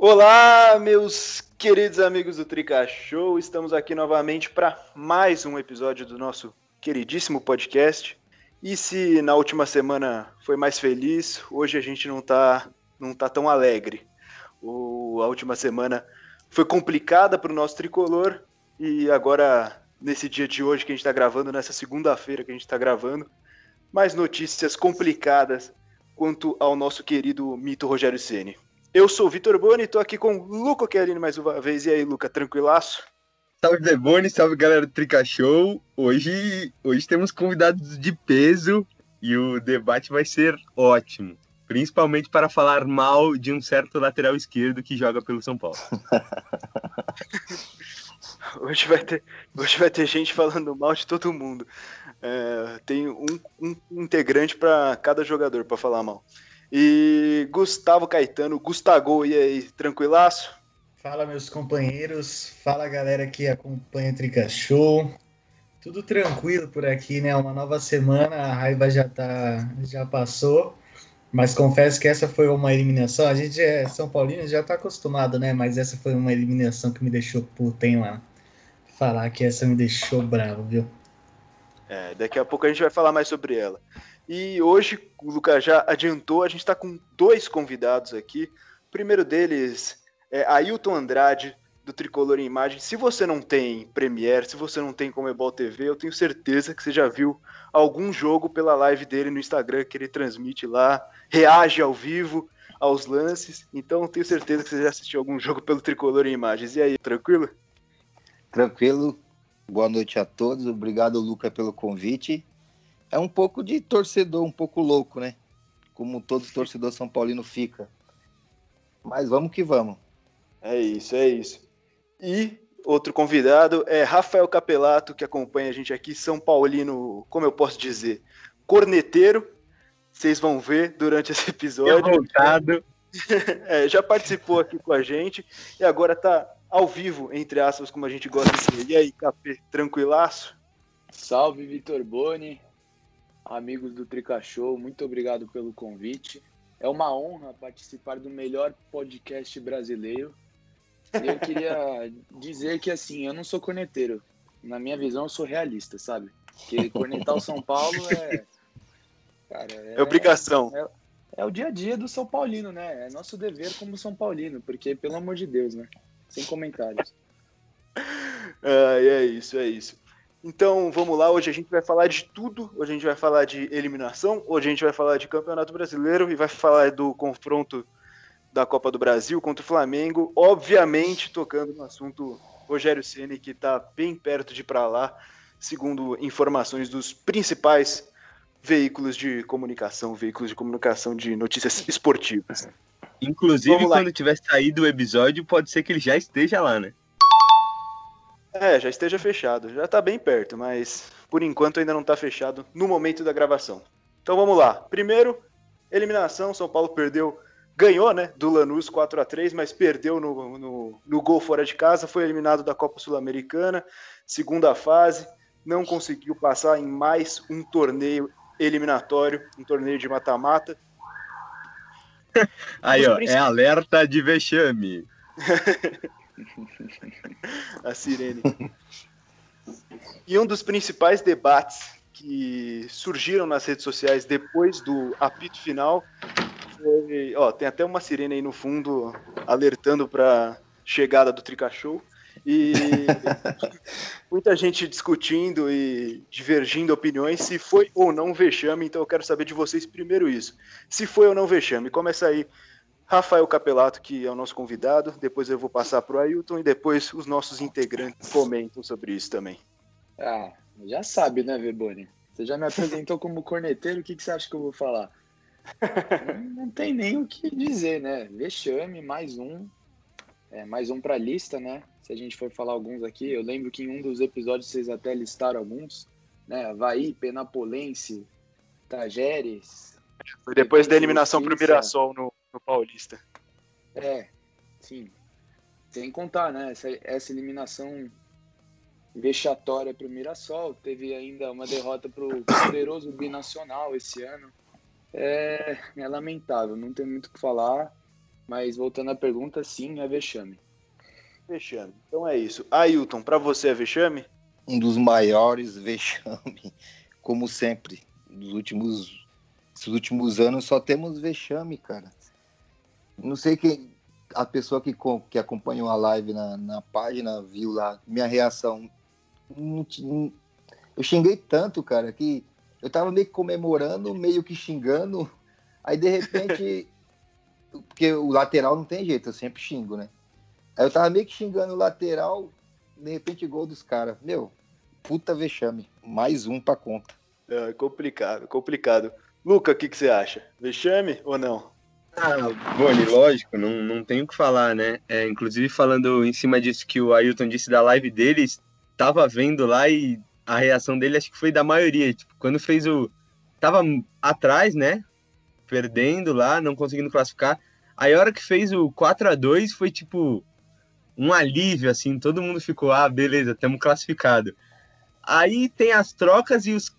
Olá, meus queridos amigos do Trica Show. Estamos aqui novamente para mais um episódio do nosso queridíssimo podcast. E se na última semana foi mais feliz, hoje a gente não tá, não tá tão alegre. O, a última semana foi complicada para o nosso tricolor e agora, nesse dia de hoje que a gente está gravando, nessa segunda-feira que a gente está gravando, mais notícias complicadas quanto ao nosso querido mito Rogério Ceni. Eu sou o Vitor Boni, estou aqui com o Luca Chiellini mais uma vez. E aí, Luca, tranquilaço? Salve Deboni, salve galera do Trica Show. Hoje, hoje temos convidados de peso e o debate vai ser ótimo. Principalmente para falar mal de um certo lateral esquerdo que joga pelo São Paulo. hoje, vai ter, hoje vai ter gente falando mal de todo mundo. É, tem um, um integrante para cada jogador para falar mal. E Gustavo Caetano, Gustavo, e aí, tranquilaço? Fala, meus companheiros. Fala, galera que acompanha o Trica Show. Tudo tranquilo por aqui, né? Uma nova semana, a raiva já tá, já passou. Mas confesso que essa foi uma eliminação. A gente é São Paulino, já tá acostumado, né? Mas essa foi uma eliminação que me deixou puto, hein, lá. Falar que essa me deixou bravo, viu? É, daqui a pouco a gente vai falar mais sobre ela. E hoje, o Lucas já adiantou, a gente está com dois convidados aqui. O primeiro deles é Ailton Andrade, do Tricolor em Imagem. Se você não tem Premiere, se você não tem Comebol TV, eu tenho certeza que você já viu algum jogo pela live dele no Instagram que ele transmite lá, reage ao vivo aos lances. Então tenho certeza que você já assistiu algum jogo pelo Tricolor em Imagens. E aí, tranquilo? Tranquilo. Boa noite a todos. Obrigado, Luca, pelo convite. É um pouco de torcedor, um pouco louco, né? Como todo torcedor São Paulino fica. Mas vamos que vamos. É isso, é isso. E outro convidado é Rafael Capelato, que acompanha a gente aqui, São Paulino, como eu posso dizer, corneteiro. Vocês vão ver durante esse episódio. é, já participou aqui com a gente e agora tá ao vivo, entre aspas, como a gente gosta de ser. E aí, Capê, tranquilaço? Salve, Vitor Boni, amigos do Trica Show, muito obrigado pelo convite. É uma honra participar do melhor podcast brasileiro. E eu queria dizer que, assim, eu não sou corneteiro. Na minha visão, eu sou realista, sabe? Porque cornetar o São Paulo é. Cara, é, é obrigação. É, é, o dia a dia do São Paulino, né? É nosso dever como São Paulino, porque, pelo amor de Deus, né? Sem comentários. Ah, é isso, é isso. Então vamos lá, hoje a gente vai falar de tudo. Hoje a gente vai falar de eliminação, hoje a gente vai falar de Campeonato Brasileiro e vai falar do confronto da Copa do Brasil contra o Flamengo, obviamente tocando no assunto Rogério Ceni que está bem perto de ir para lá, segundo informações dos principais veículos de comunicação, veículos de comunicação de notícias esportivas. Inclusive, quando tiver saído o episódio, pode ser que ele já esteja lá, né? É, já esteja fechado. Já está bem perto, mas por enquanto ainda não está fechado no momento da gravação. Então vamos lá. Primeiro, eliminação. São Paulo perdeu ganhou, né, do Lanús 4 a 3 mas perdeu no, no, no gol fora de casa, foi eliminado da Copa Sul-Americana, segunda fase, não conseguiu passar em mais um torneio eliminatório, um torneio de mata-mata. Aí, ó, é alerta de vexame. a sirene. E um dos principais debates que surgiram nas redes sociais depois do apito final foi, ó, tem até uma sirene aí no fundo alertando para chegada do Trica Show. E muita gente discutindo e divergindo opiniões se foi ou não vexame, então eu quero saber de vocês primeiro isso. Se foi ou não vexame. Começa aí, Rafael Capelato, que é o nosso convidado, depois eu vou passar para o Ailton e depois os nossos integrantes comentam sobre isso também. Ah, já sabe, né, Verboni? Você já me apresentou como corneteiro, o que, que você acha que eu vou falar? não tem nem o que dizer, né? Vexame, mais um. É, mais um para a lista, né? Se a gente for falar alguns aqui, eu lembro que em um dos episódios vocês até listaram alguns, né? Havaí, Penapolense, Tajeres. Foi depois da eliminação para o Mirassol no, no Paulista. É, sim. Sem contar, né? Essa, essa eliminação vexatória para o Mirassol. Teve ainda uma derrota para o poderoso binacional esse ano é, é lamentável, não tem muito o que falar. Mas voltando à pergunta, sim, é vexame. Vexame. Então é isso. Ailton, pra você é vexame? Um dos maiores vexame, como sempre. Nos últimos, esses últimos anos só temos vexame, cara. Não sei quem. A pessoa que, que acompanhou a live na, na página viu lá minha reação. Eu xinguei tanto, cara, que eu tava meio que comemorando, meio que xingando. Aí de repente. porque o lateral não tem jeito, eu sempre xingo, né? Aí eu tava meio que xingando o lateral, de repente gol dos caras. Meu, puta vexame. Mais um pra conta. É complicado, complicado. Luca, o que, que você acha? Vexame ou não? Ah, Boni, lógico, não, não tenho o que falar, né? É, inclusive, falando em cima disso que o Ailton disse da live dele, tava vendo lá e a reação dele acho que foi da maioria. Tipo, quando fez o. Tava atrás, né? Perdendo lá, não conseguindo classificar. Aí a hora que fez o 4 a 2 foi tipo um alívio, assim, todo mundo ficou, ah, beleza, estamos classificado. Aí tem as trocas e os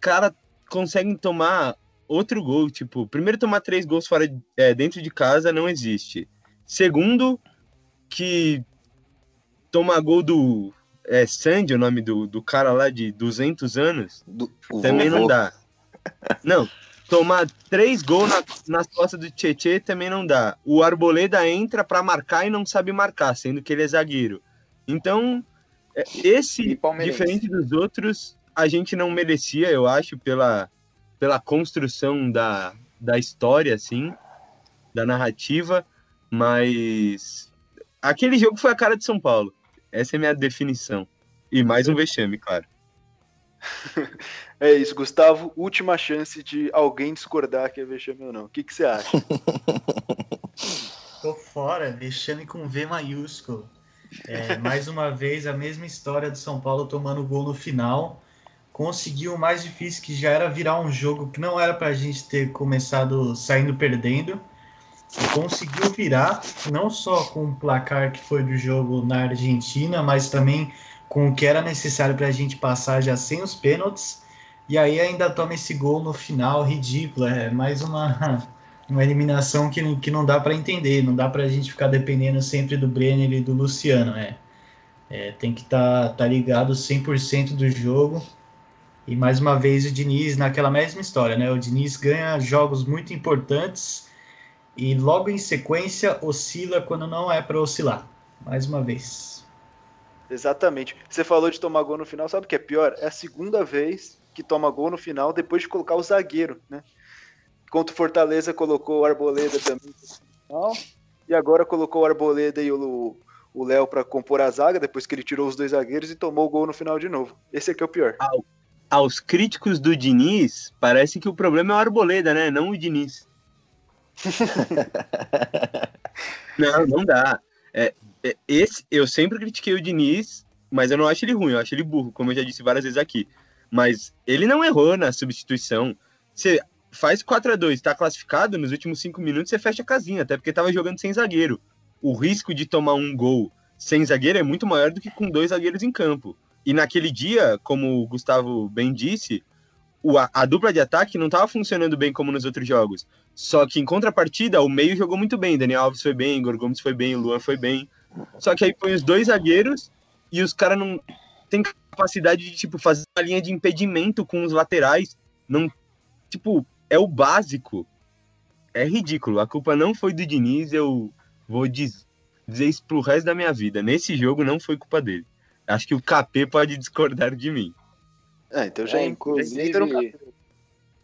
caras conseguem tomar outro gol, tipo, primeiro tomar três gols fora é, dentro de casa não existe. Segundo, que tomar gol do é, Sandy, o nome do, do cara lá de 200 anos, Do- também não vovô. dá. Não, tomar três gols na, nas costas do Tietê também não dá. O Arboleda entra pra marcar e não sabe marcar, sendo que ele é zagueiro. Então, é, esse, diferente dos outros, a gente não merecia, eu acho, pela, pela construção da, da história, assim, da narrativa, mas aquele jogo foi a cara de São Paulo. Essa é a minha definição. E mais um vexame, claro. É isso, Gustavo. Última chance de alguém discordar que é vexame ou não. O que, que você acha? Tô fora, vexame com V maiúsculo. É, mais uma vez, a mesma história do São Paulo tomando gol no final. Conseguiu o mais difícil, que já era virar um jogo que não era pra gente ter começado saindo perdendo. Conseguiu virar, não só com o placar que foi do jogo na Argentina, mas também com o que era necessário pra gente passar já sem os pênaltis. E aí ainda toma esse gol no final, ridículo. É mais uma, uma eliminação que, que não dá para entender, não dá para a gente ficar dependendo sempre do Brenner e do Luciano, é. É, tem que estar tá, tá ligado 100% do jogo. E mais uma vez o Diniz naquela mesma história, né? O Diniz ganha jogos muito importantes e logo em sequência oscila quando não é para oscilar. Mais uma vez. Exatamente. Você falou de tomar gol no final, sabe o que é pior? É a segunda vez que toma gol no final depois de colocar o zagueiro, né? Contra o Fortaleza colocou o Arboleda também no final, e agora colocou o Arboleda e o o Léo para compor a zaga depois que ele tirou os dois zagueiros e tomou o gol no final de novo. Esse aqui é o pior. Aos críticos do Diniz, parece que o problema é o Arboleda, né? Não o Diniz. não, não dá. É, é, esse, eu sempre critiquei o Diniz, mas eu não acho ele ruim, eu acho ele burro, como eu já disse várias vezes aqui. Mas ele não errou na substituição. Você faz 4 a 2 tá classificado, nos últimos 5 minutos você fecha a casinha, até porque tava jogando sem zagueiro. O risco de tomar um gol sem zagueiro é muito maior do que com dois zagueiros em campo. E naquele dia, como o Gustavo bem disse, a, a, dupla de ataque não estava funcionando bem como nos outros jogos. Só que em contrapartida, o meio jogou muito bem. Daniel Alves foi bem, Igor Gomes foi bem, o Luan foi bem. Só que aí põe os dois zagueiros e os caras não têm capacidade de tipo, fazer uma linha de impedimento com os laterais. Não, tipo, é o básico. É ridículo. A culpa não foi do Diniz, eu vou dizer isso pro resto da minha vida. Nesse jogo não foi culpa dele. Acho que o KP pode discordar de mim. É, então já É, inclusive.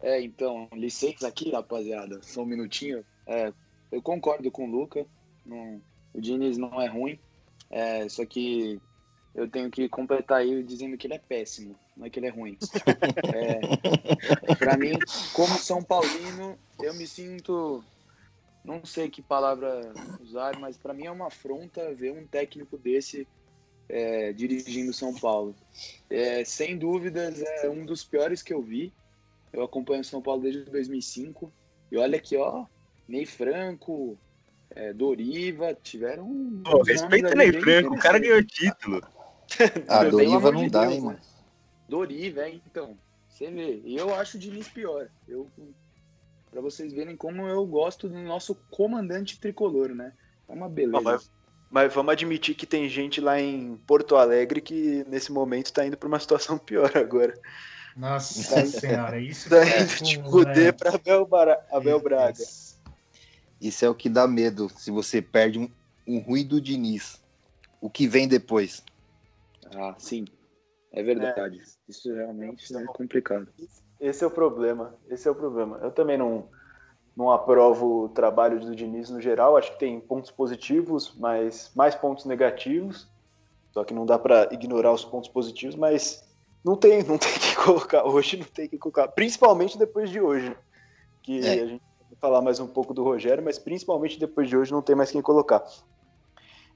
É, então, licença aqui, rapaziada, só um minutinho. É, eu concordo com o Luca. Não, o Diniz não é ruim. É, só que eu tenho que completar aí dizendo que ele é péssimo, não é que ele é ruim. É, para mim, como São Paulino, eu me sinto. Não sei que palavra usar, mas para mim é uma afronta ver um técnico desse é, dirigindo São Paulo. É, sem dúvidas, é um dos piores que eu vi. Eu acompanho São Paulo desde 2005. E olha aqui, ó, Ney Franco, é, Doriva, tiveram. um Pô, respeita Ney Franco, o cara ganhou título. Ah, Doriva não de dá, Deus, hein, né? mano. Doriva, é, então. Você vê. E eu acho o Diniz pior. Eu Para vocês verem como eu gosto do nosso comandante tricolor, né? É uma beleza. mas, mas, vamos admitir que tem gente lá em Porto Alegre que nesse momento está indo para uma situação pior agora. Nossa tá senhora, isso tá indo é de Cudê né? para Abel, Abel Braga. Isso é o que dá medo se você perde um, um ruído Diniz. O que vem depois? Ah, sim. É verdade. É. Isso realmente é complicado. Esse é o problema. Esse é o problema. Eu também não, não aprovo o trabalho do Diniz no geral. Acho que tem pontos positivos, mas mais pontos negativos. Só que não dá para ignorar os pontos positivos, mas não tem, não tem que colocar hoje, não tem que colocar, principalmente depois de hoje, que é. a gente vai falar mais um pouco do Rogério, mas principalmente depois de hoje não tem mais quem colocar.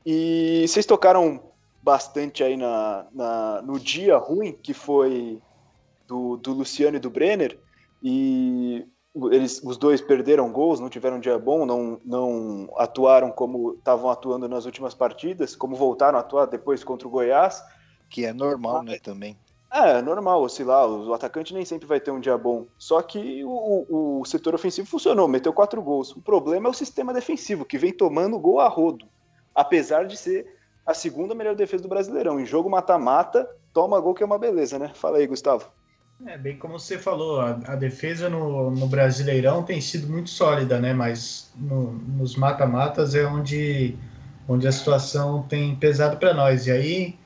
E vocês tocaram bastante aí na, na no dia ruim que foi do, do Luciano e do Brenner, e eles, os dois perderam gols, não tiveram um dia bom, não, não atuaram como estavam atuando nas últimas partidas, como voltaram a atuar depois contra o Goiás. Que é normal, né, também. É, é normal oscilar, o atacante nem sempre vai ter um dia bom. Só que o, o setor ofensivo funcionou, meteu quatro gols. O problema é o sistema defensivo, que vem tomando gol a rodo. Apesar de ser a segunda melhor defesa do Brasileirão. Em jogo mata-mata, toma gol que é uma beleza, né? Fala aí, Gustavo. É, bem como você falou, a, a defesa no, no, Brasileirão tem sido muito sólida, né? Mas no, nos mata-matas é onde, onde a situação tem pesado para nós. E aí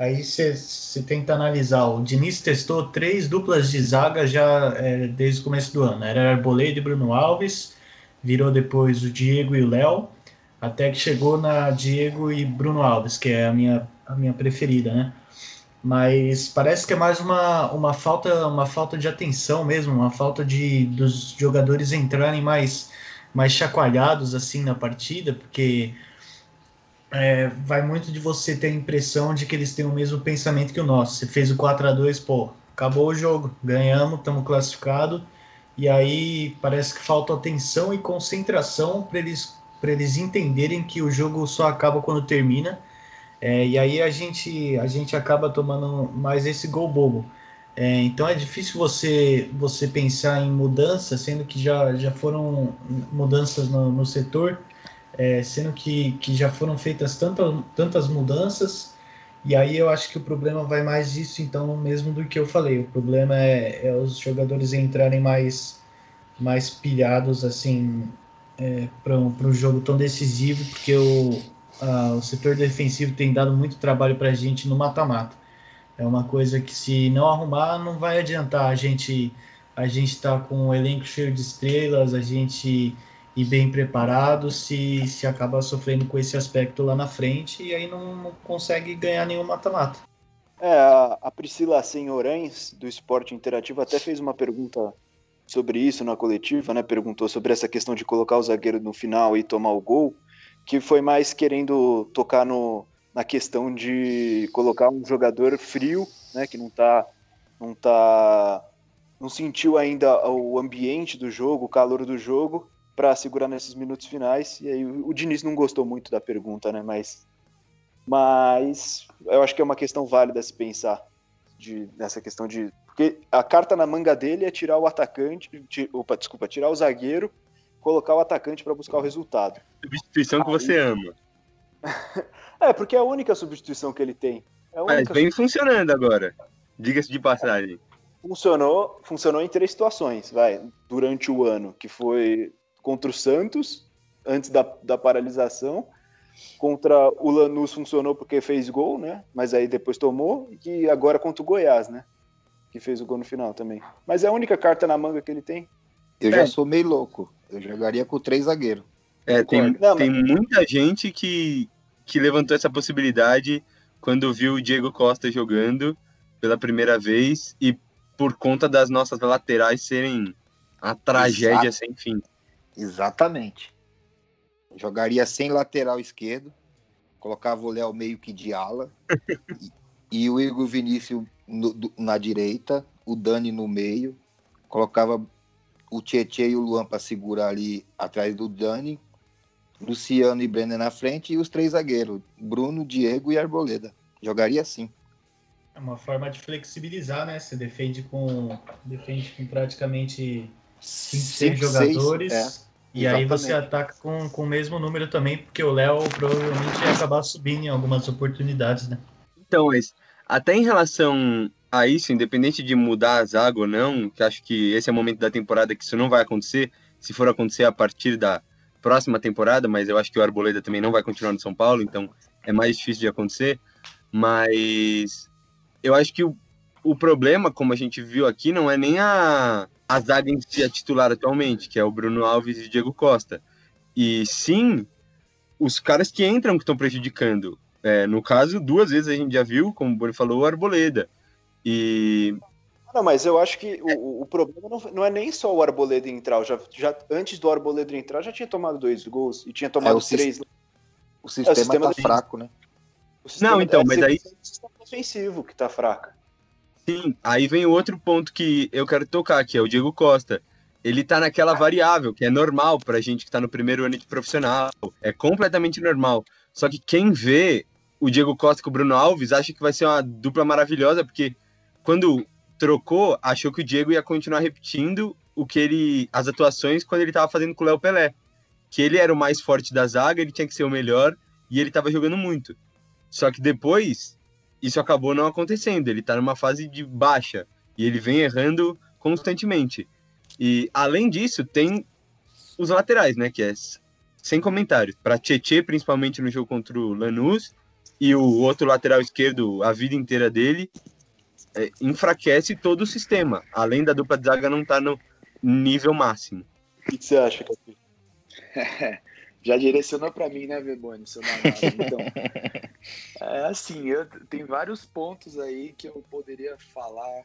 aí você tenta analisar. O Diniz testou três duplas de zaga já é, desde o começo do ano. Era Arboleda e Bruno Alves, virou depois o Diego e o Léo, até que chegou na Diego e Bruno Alves, que é a minha, a minha preferida, né? Mas parece que é mais uma, uma falta uma falta de atenção mesmo, uma falta de dos jogadores entrarem mais mais chacoalhados assim na partida, porque é, vai muito de você ter a impressão de que eles têm o mesmo pensamento que o nosso. Você fez o 4 a 2 pô, acabou o jogo, ganhamos, estamos classificados, e aí parece que falta atenção e concentração para eles, eles entenderem que o jogo só acaba quando termina é, e aí a gente, a gente acaba tomando mais esse gol bobo. É, então é difícil você, você pensar em mudança, sendo que já, já foram mudanças no, no setor, é, sendo que, que já foram feitas tantas, tantas mudanças. E aí eu acho que o problema vai mais disso, então, mesmo do que eu falei. O problema é, é os jogadores entrarem mais, mais pilhados, assim, é, para um jogo tão decisivo, porque o, uh, o setor defensivo tem dado muito trabalho para a gente no mata-mata. É uma coisa que se não arrumar, não vai adiantar a gente a gente estar tá com um elenco cheio de estrelas, a gente ir bem preparado se, se acaba sofrendo com esse aspecto lá na frente e aí não, não consegue ganhar nenhum mata-mata. É, a Priscila Senhorães, do Esporte Interativo, até fez uma pergunta sobre isso na coletiva, né? Perguntou sobre essa questão de colocar o zagueiro no final e tomar o gol que foi mais querendo tocar no, na questão de colocar um jogador frio, né, que não tá, não tá, não sentiu ainda o ambiente do jogo, o calor do jogo, para segurar nesses minutos finais. E aí o, Diniz não gostou muito da pergunta, né, mas, mas eu acho que é uma questão válida se pensar de, nessa questão de porque a carta na manga dele é tirar o atacante, opa, desculpa, tirar o zagueiro colocar o atacante para buscar o resultado. Substituição que Aí... você ama. é, porque é a única substituição que ele tem. É Mas vem funcionando agora, diga-se de passagem. Funcionou, funcionou em três situações, vai, durante o ano, que foi contra o Santos, antes da, da paralisação, contra o Lanús funcionou porque fez gol, né? Mas aí depois tomou, e agora contra o Goiás, né? Que fez o gol no final também. Mas é a única carta na manga que ele tem. Eu é. já sou meio louco. Eu jogaria com três zagueiros. É, tem, Não, tem mas... muita gente que, que levantou essa possibilidade quando viu o Diego Costa jogando pela primeira vez e por conta das nossas laterais serem a tragédia Exato. sem fim. Exatamente. Jogaria sem lateral esquerdo, colocava o Léo meio que de ala e, e, o Igor Vinícius no, do, na direita, o Dani no meio, colocava o Tietchan e o Luan para segurar ali atrás do Dani, Luciano e Brenner na frente e os três zagueiros, Bruno, Diego e Arboleda. Jogaria assim. É uma forma de flexibilizar, né? Você defende com defende com praticamente 26 jogadores. Seis, é. E Exatamente. aí você ataca com, com o mesmo número também, porque o Léo provavelmente ia acabar subindo em algumas oportunidades, né? Então, mas até em relação a isso, independente de mudar a zaga ou não, que acho que esse é o momento da temporada que isso não vai acontecer, se for acontecer a partir da próxima temporada, mas eu acho que o Arboleda também não vai continuar no São Paulo, então é mais difícil de acontecer. Mas eu acho que o, o problema, como a gente viu aqui, não é nem a, a zaga em si a titular atualmente, que é o Bruno Alves e o Diego Costa. E sim, os caras que entram que estão prejudicando. É, no caso, duas vezes a gente já viu, como o Boni falou, o Arboleda. E. Não, mas eu acho que o, o problema não, não, é nem só o Arboleda entrar. Já, já, antes do Arboleda entrar, já tinha tomado dois gols e tinha tomado é, o três. O sistema, é, o sistema tá fraco, né? Não, então, mas aí. É o sistema ofensivo que tá fraco. Sim, aí vem o outro ponto que eu quero tocar, que é o Diego Costa. Ele tá naquela variável, que é normal pra gente que tá no primeiro ano de profissional. É completamente normal. Só que quem vê o Diego Costa com o Bruno Alves acha que vai ser uma dupla maravilhosa, porque quando trocou, achou que o Diego ia continuar repetindo o que ele. as atuações quando ele tava fazendo com o Léo Pelé. Que ele era o mais forte da zaga, ele tinha que ser o melhor, e ele tava jogando muito. Só que depois isso acabou não acontecendo. Ele está numa fase de baixa e ele vem errando constantemente. E além disso, tem os laterais, né? Que é sem comentários. Para Tietê, principalmente no jogo contra o Lanús, e o outro lateral esquerdo, a vida inteira dele, é, enfraquece todo o sistema. Além da dupla de zaga não estar tá no nível máximo. O que você acha, Capi? já direcionou para mim, né, Verboni, seu Então, é assim, eu, tem vários pontos aí que eu poderia falar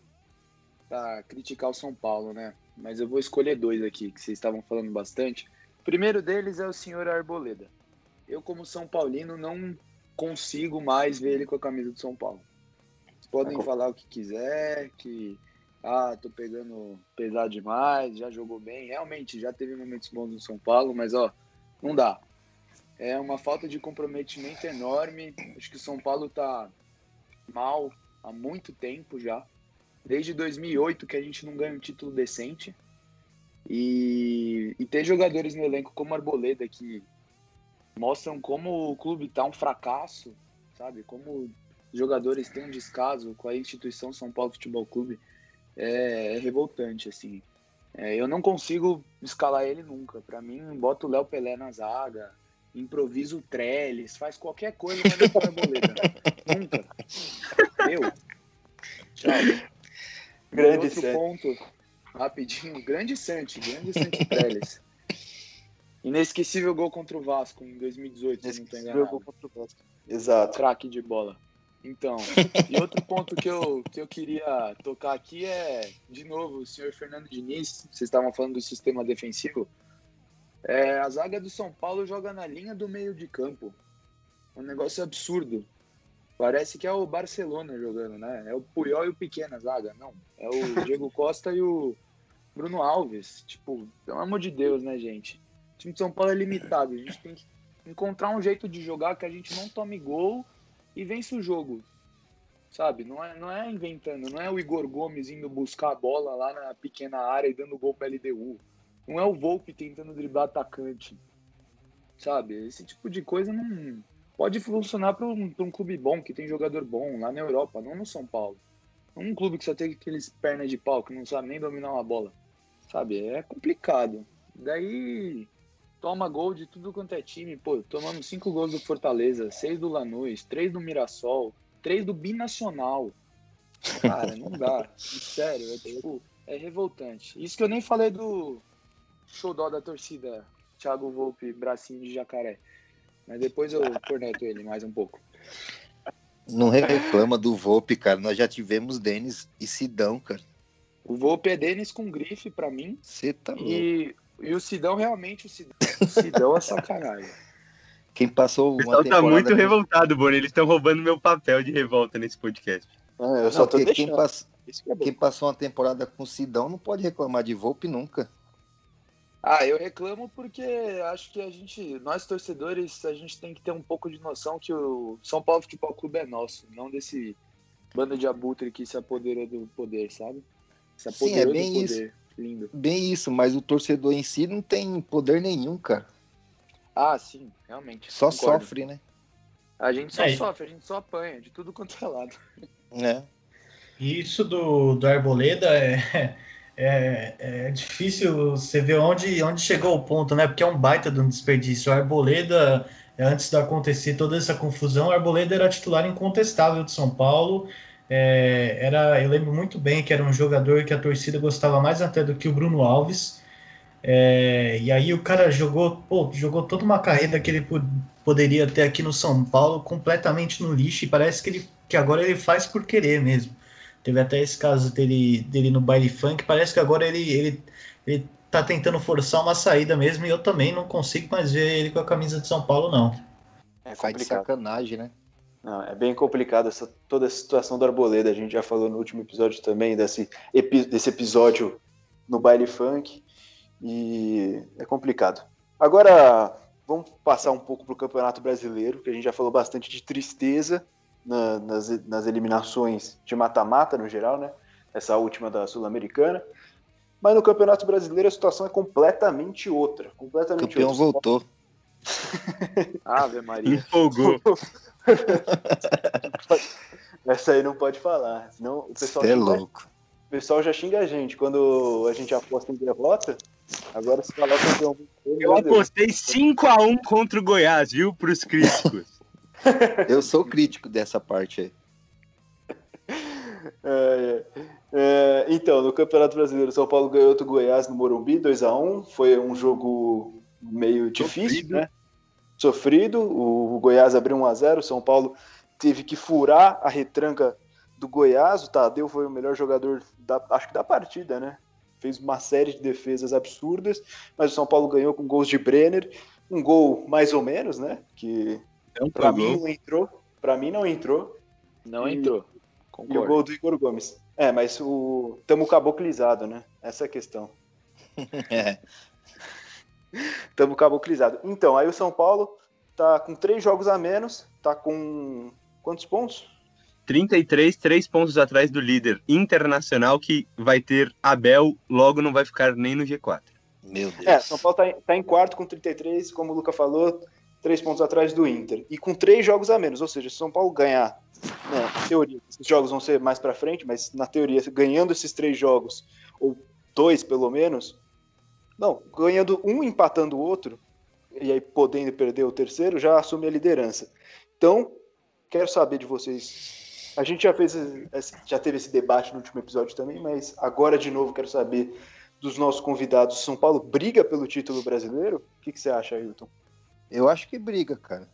para criticar o São Paulo, né? Mas eu vou escolher dois aqui, que vocês estavam falando bastante. O primeiro deles é o senhor Arboleda. Eu, como São Paulino, não consigo mais ver ele com a camisa do São Paulo. Podem falar o que quiser, que ah, tô pegando pesado demais, já jogou bem. Realmente, já teve momentos bons no São Paulo, mas ó, não dá. É uma falta de comprometimento enorme. Acho que o São Paulo tá mal há muito tempo já. Desde 2008 que a gente não ganha um título decente. E, e ter jogadores no elenco como Arboleda que mostram como o clube tá um fracasso, sabe? Como jogadores têm um descaso com a instituição São Paulo Futebol Clube é, é revoltante, assim. É, eu não consigo escalar ele nunca. Para mim, bota o Léo Pelé na zaga, improvisa o Trellis, faz qualquer coisa, mas não põe a boleta. nunca. Eu. Tchau. Grande outro ponto, rapidinho. Grande Santi, grande Santi Trellis. Inesquecível gol contra o Vasco em 2018, se não estou enganado. Gol contra o Vasco. Exato. Craque de bola. Então, e outro ponto que eu, que eu queria tocar aqui é, de novo, o senhor Fernando Diniz, vocês estavam falando do sistema defensivo. É, a zaga do São Paulo joga na linha do meio de campo. Um negócio absurdo. Parece que é o Barcelona jogando, né? É o Puyol e o Pequena zaga. Não, é o Diego Costa e o Bruno Alves. Tipo, pelo amor de Deus, né, gente? O time de São Paulo é limitado. A gente tem que encontrar um jeito de jogar que a gente não tome gol e vence o jogo. Sabe? Não é, não é inventando, não é o Igor Gomes indo buscar a bola lá na pequena área e dando gol para LDU. Não é o Volpe tentando driblar atacante. Sabe? Esse tipo de coisa não pode funcionar para um, um clube bom, que tem jogador bom lá na Europa, não no São Paulo. Um clube que só tem aqueles pernas de pau, que não sabe nem dominar uma bola. Sabe? É complicado. Daí toma gol de tudo quanto é time. Pô, tomamos cinco gols do Fortaleza, seis do Lanús, três do Mirassol, três do Binacional. Cara, não dá. Sério, é, tipo, é revoltante. Isso que eu nem falei do showdó da torcida, Thiago Volpe, bracinho de jacaré. Mas depois eu corneto ele mais um pouco. Não reclama do Volpe, cara. Nós já tivemos Denis e Sidão, cara. O Volpe é Denis com grife para mim. Você tá louco. E o Sidão, realmente, o Sidão, o Sidão é sacanagem. Quem passou uma O pessoal tá muito com... revoltado, Boni. Eles estão roubando meu papel de revolta nesse podcast. Ah, eu só não, tô deixando. Quem, pass... é quem, passou uma temporada com o Sidão não pode reclamar de Volpe nunca. Ah, eu reclamo porque acho que a gente, nós torcedores, a gente tem que ter um pouco de noção que o São Paulo Futebol Clube é nosso, não desse bando de abutre que se apoderou do poder, sabe? Se apoderou Sim, é bem do poder. Isso. Lindo. Bem isso, mas o torcedor em si não tem poder nenhum, cara. Ah, sim, realmente. Só concordo. sofre, né? A gente só É. sofre, a gente só apanha de tudo quanto é lado. É. E isso do, do Arboleda é, é, é difícil você ver onde, onde chegou o ponto, né? Porque é um baita de um desperdício. O Arboleda, antes de acontecer toda essa confusão, o Arboleda era titular incontestável de São Paulo. É, era, eu lembro muito bem que era um jogador que a torcida gostava mais até do que o Bruno Alves. É, e aí o cara jogou, pô, jogou toda uma carreira que ele po- poderia ter aqui no São Paulo completamente no lixo e parece que, ele, que agora ele faz por querer mesmo. Teve até esse caso dele, dele no baile funk, parece que agora ele, ele, ele tá tentando forçar uma saída mesmo e eu também não consigo mais ver ele com a camisa de São Paulo, não. É Faz de sacanagem, né? Não, é bem complicado essa, toda essa situação do Arboleda. A gente já falou no último episódio também desse, epi- desse episódio no baile funk. E é complicado. Agora, vamos passar um pouco para o Campeonato Brasileiro, que a gente já falou bastante de tristeza na- nas, nas eliminações de mata-mata no geral, né? Essa última da Sul-Americana. Mas no Campeonato Brasileiro a situação é completamente outra. O Completamente campeão outra. voltou. Ave Maria. Empolgou. Essa aí não pode falar. Senão o Você pessoal é louco. O pessoal já xinga a gente quando a gente aposta em derrota. Agora se falar campeão. Eu apostei 5x1 contra o Goiás, viu? Pros críticos. Eu sou crítico dessa parte aí. É, é, então, no Campeonato Brasileiro, São Paulo ganhou do Goiás no Morumbi, 2x1. Foi um jogo meio difícil, Sofrido. né? Sofrido. O, o Goiás abriu 1x0. O São Paulo teve que furar a retranca do Goiás. O Tadeu foi o melhor jogador, da, acho que da partida, né? Fez uma série de defesas absurdas, mas o São Paulo ganhou com gols de Brenner. Um gol mais ou menos, né? Que Não Pra pagou. mim não entrou. Pra mim não entrou. Não E- entrou. E o Concordo. gol do Igor Gomes. É, mas o. Tamo caboclizado, né? Essa é a questão. É. Tamo caboclizado. Então, aí o São Paulo tá com três jogos a menos. Tá com. Quantos pontos? 33, três pontos atrás do líder internacional que vai ter Abel, logo não vai ficar nem no G4. Meu Deus. É, São Paulo tá em, tá em quarto com 33, como o Luca falou, três pontos atrás do Inter. E com três jogos a menos. Ou seja, se o São Paulo ganhar, né, na teoria, esses jogos vão ser mais pra frente, mas na teoria, ganhando esses três jogos, ou dois pelo menos, não, ganhando um empatando o outro, e aí podendo perder o terceiro, já assume a liderança. Então, quero saber de vocês. A gente já fez, já teve esse debate no último episódio também, mas agora de novo quero saber dos nossos convidados. São Paulo briga pelo título brasileiro? O que, que você acha, Ailton? Eu acho que briga, cara.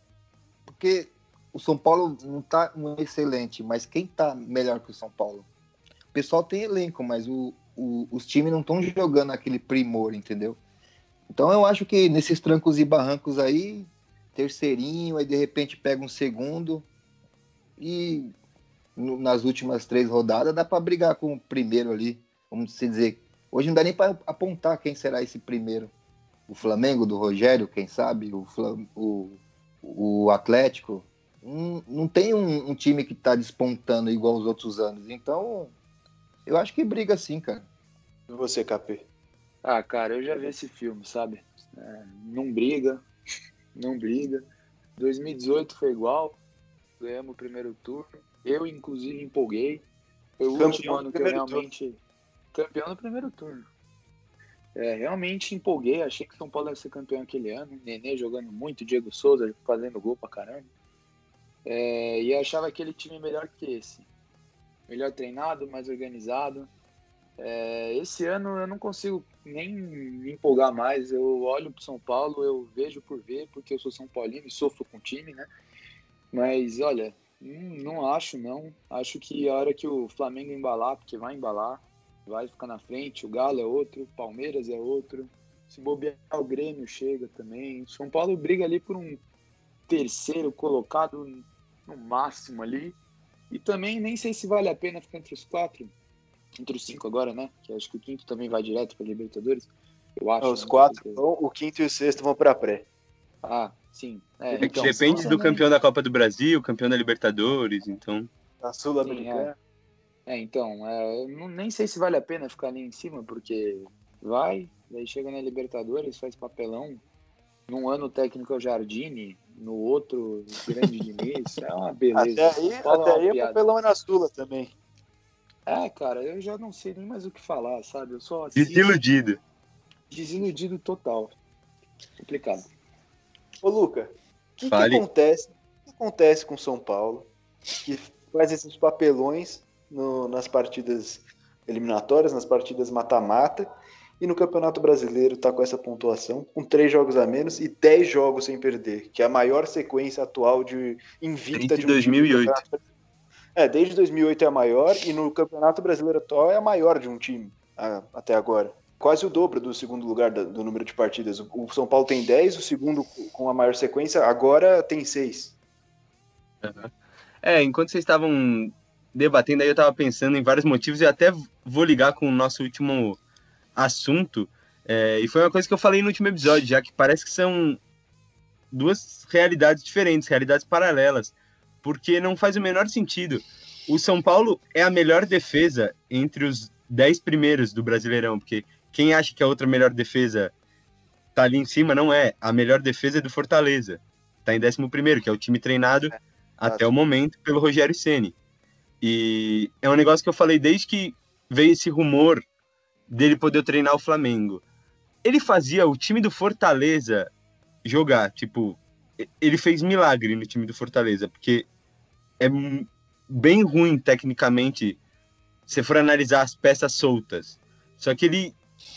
Porque o São Paulo não tá um excelente, mas quem tá melhor que o São Paulo? O pessoal tem elenco, mas o, o- os times não estão jogando aquele primor, entendeu? Então eu acho que nesses trancos e barrancos aí, terceirinho, aí de repente pega um segundo e no- nas últimas três rodadas dá para brigar com o primeiro ali, vamos dizer. Hoje não dá nem para apontar quem será esse primeiro o Flamengo do Rogério, quem sabe, o, Flam- o, o Atlético. Não, não tem um, um time que tá despontando igual os outros anos. Então, eu acho que briga sim, cara. E você, KP? Ah, cara, eu já vi esse filme, sabe? É, não briga, não briga. 2018 foi igual, ganhamos o primeiro turno. Eu, inclusive, empolguei. Foi o Campeão último ano que eu realmente. Campeão no primeiro turno. É, realmente empolguei, achei que o São Paulo ia ser campeão aquele ano. Nenê jogando muito, Diego Souza fazendo gol pra caramba. É, e achava aquele time melhor que esse. Melhor treinado, mais organizado. É, esse ano eu não consigo nem me empolgar mais. Eu olho pro São Paulo, eu vejo por ver, porque eu sou São Paulino e sofro com o time, né? Mas olha, não acho não. Acho que a hora que o Flamengo embalar, porque vai embalar, vai ficar na frente. O Galo é outro, o Palmeiras é outro. Se bobear, o Grêmio chega também. São Paulo briga ali por um terceiro colocado no máximo ali. E também nem sei se vale a pena ficar entre os quatro entre os cinco agora, né? Que acho que o quinto também vai direto para Libertadores. Eu acho. Os né? quatro, vão, o quinto e o sexto vão pra pré. Ah, sim. É, É que então, depende do campeão da Copa do Brasil, campeão da Libertadores, então. Na Sul-Americana. É, então, é, não, nem sei se vale a pena ficar ali em cima, porque vai, daí chega na Libertadores, faz papelão. Num ano técnico é o Jardine, no outro, grande Diniz, é uma beleza. Até aí, Fala até aí é piada. papelão é na Sula também. É, cara, eu já não sei nem mais o que falar, sabe? Eu só assisto Desiludido. desiludido total. Complicado. Ô, Luca, o que, que acontece? O que acontece com São Paulo que faz esses papelões no- nas partidas eliminatórias, nas partidas mata-mata, e no Campeonato Brasileiro tá com essa pontuação, com três jogos a menos e dez jogos sem perder, que é a maior sequência atual de invicta de um time no 2008. Campeonato Brasileiro. É, desde 2008 é a maior e no Campeonato Brasileiro atual é a maior de um time a- até agora. Quase o dobro do segundo lugar da- do número de partidas. O, o São Paulo tem 10, o segundo com a maior sequência agora tem 6. É, enquanto vocês estavam debatendo aí, eu tava pensando em vários motivos e até vou ligar com o nosso último assunto. É, e foi uma coisa que eu falei no último episódio, já que parece que são duas realidades diferentes, realidades paralelas, porque não faz o menor sentido. O São Paulo é a melhor defesa entre os 10 primeiros do Brasileirão, porque quem acha que a outra melhor defesa tá ali em cima não é. A melhor defesa é do Fortaleza. Tá em 11 primeiro, que é o time treinado até o momento pelo Rogério Ceni. E é um negócio que eu falei desde que veio esse rumor dele poder treinar o Flamengo. Ele fazia o time do Fortaleza jogar, tipo, ele fez milagre no time do Fortaleza, porque é bem ruim tecnicamente se for analisar as peças soltas. Só que ele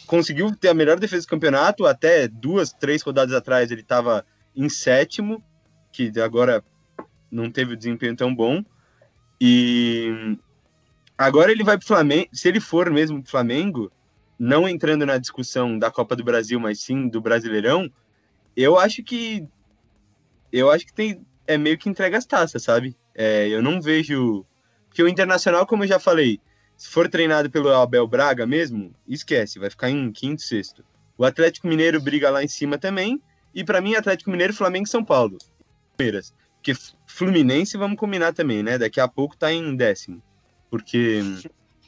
conseguiu ter a melhor defesa do campeonato, até duas, três rodadas atrás ele estava em sétimo, que agora não teve o desempenho tão bom. E agora ele vai pro Flamengo, se ele for mesmo pro Flamengo, não entrando na discussão da Copa do Brasil, mas sim do Brasileirão, eu acho que eu acho que tem é meio que entrega as taças, sabe? É, eu não vejo porque o Internacional, como eu já falei, se for treinado pelo Abel Braga mesmo, esquece, vai ficar em quinto, sexto. O Atlético Mineiro briga lá em cima também, e para mim Atlético Mineiro, Flamengo e São Paulo. Palmeiras. Porque Fluminense, vamos combinar também, né? Daqui a pouco tá em décimo. Porque.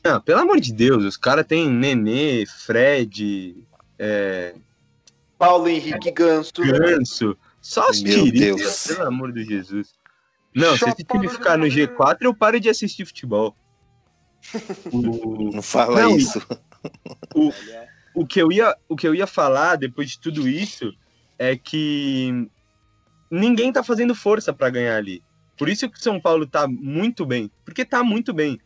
Não, pelo amor de Deus, os caras têm Nenê, Fred, é, Paulo Henrique Ganso. Ganso. Só os Deus. pelo amor de Jesus. Não, se esse Chapa time ficar no Brasil. G4, eu paro de assistir futebol. O, Não fala Não, isso. Olha, o, que eu ia, o que eu ia falar depois de tudo isso é que ninguém tá fazendo força para ganhar ali. Por isso que o São Paulo tá muito bem. Porque tá muito bem.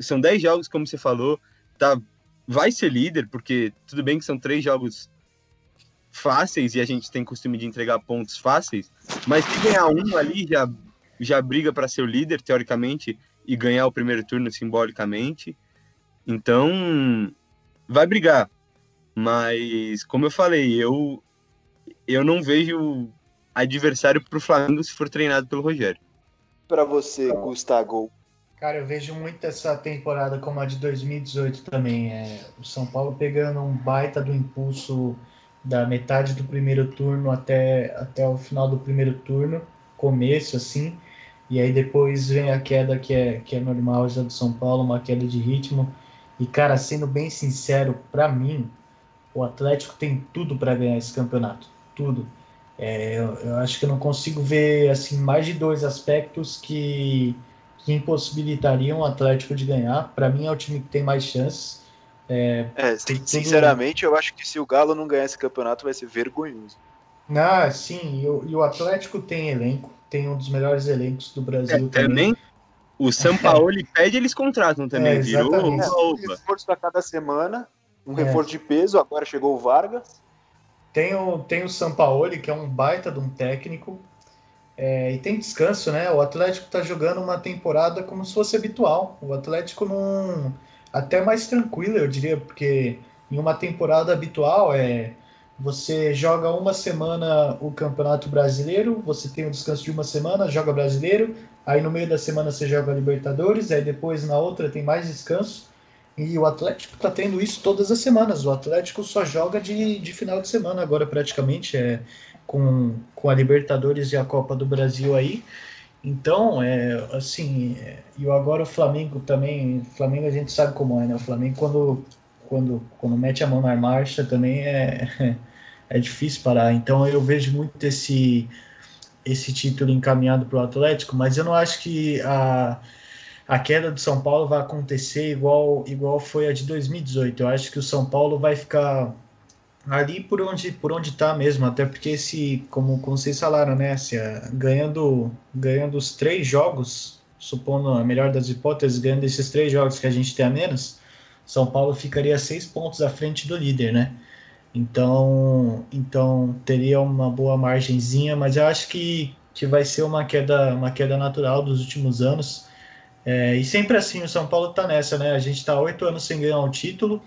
São 10 jogos, como você falou. Tá, vai ser líder, porque tudo bem que são três jogos fáceis e a gente tem costume de entregar pontos fáceis. Mas se ganhar um ali, já, já briga para ser o líder, teoricamente, e ganhar o primeiro turno simbolicamente. Então, vai brigar. Mas, como eu falei, eu, eu não vejo adversário pro Flamengo se for treinado pelo Rogério. Pra você, Gustavo. Cara, eu vejo muito essa temporada como a de 2018 também. É, o São Paulo pegando um baita do impulso da metade do primeiro turno até, até o final do primeiro turno, começo assim, e aí depois vem a queda que é, que é normal já do São Paulo, uma queda de ritmo. E cara, sendo bem sincero, pra mim, o Atlético tem tudo para ganhar esse campeonato, tudo. É, eu, eu acho que eu não consigo ver assim mais de dois aspectos que que impossibilitariam o Atlético de ganhar. Para mim é o time que tem mais chances. É, Tem tudo- sinceramente, eu acho que se o Galo não ganhar esse campeonato, vai ser vergonhoso. Ah, sim, e o, e o Atlético tem elenco, tem um dos melhores elencos do Brasil também. Também, o Sampaoli pede, eles contratam também. É, Virou exatamente. uma Um reforço a cada semana, um É. reforço de peso, agora chegou o Vargas. Tem o, tem o Sampaoli, que é um baita de um técnico. É, e tem descanso, né? O Atlético tá jogando uma temporada como se fosse habitual. O Atlético não. Até mais tranquilo, eu diria, porque em uma temporada habitual é. Você joga uma semana o Campeonato Brasileiro, você tem o descanso de uma semana, joga Brasileiro, aí no meio da semana você joga Libertadores, aí depois na outra tem mais descanso. E o Atlético tá tendo isso todas as semanas. O Atlético só joga de, de final de semana agora, praticamente, é, com, com a Libertadores e a Copa do Brasil aí. Então, é, assim, é, e agora o Flamengo também, Flamengo a gente sabe como é, né? O Flamengo quando, quando, quando mete a mão na marcha também é, é difícil parar. Então eu vejo muito esse, esse título encaminhado para o Atlético, mas eu não acho que a, a queda do São Paulo vai acontecer igual, igual foi a de 2018. Eu acho que o São Paulo vai ficar ali por onde por onde está mesmo, até porque esse, como, como vocês falaram, né, se, ganhando ganhando os três jogos, supondo a melhor das hipóteses, ganhando esses três jogos que a gente tem a menos, São Paulo ficaria seis pontos à frente do líder, né? Então, então teria uma boa margenzinha, mas eu acho que, que vai ser uma queda uma queda natural dos últimos anos. É, e sempre assim, o São Paulo está nessa, né? A gente está oito anos sem ganhar um título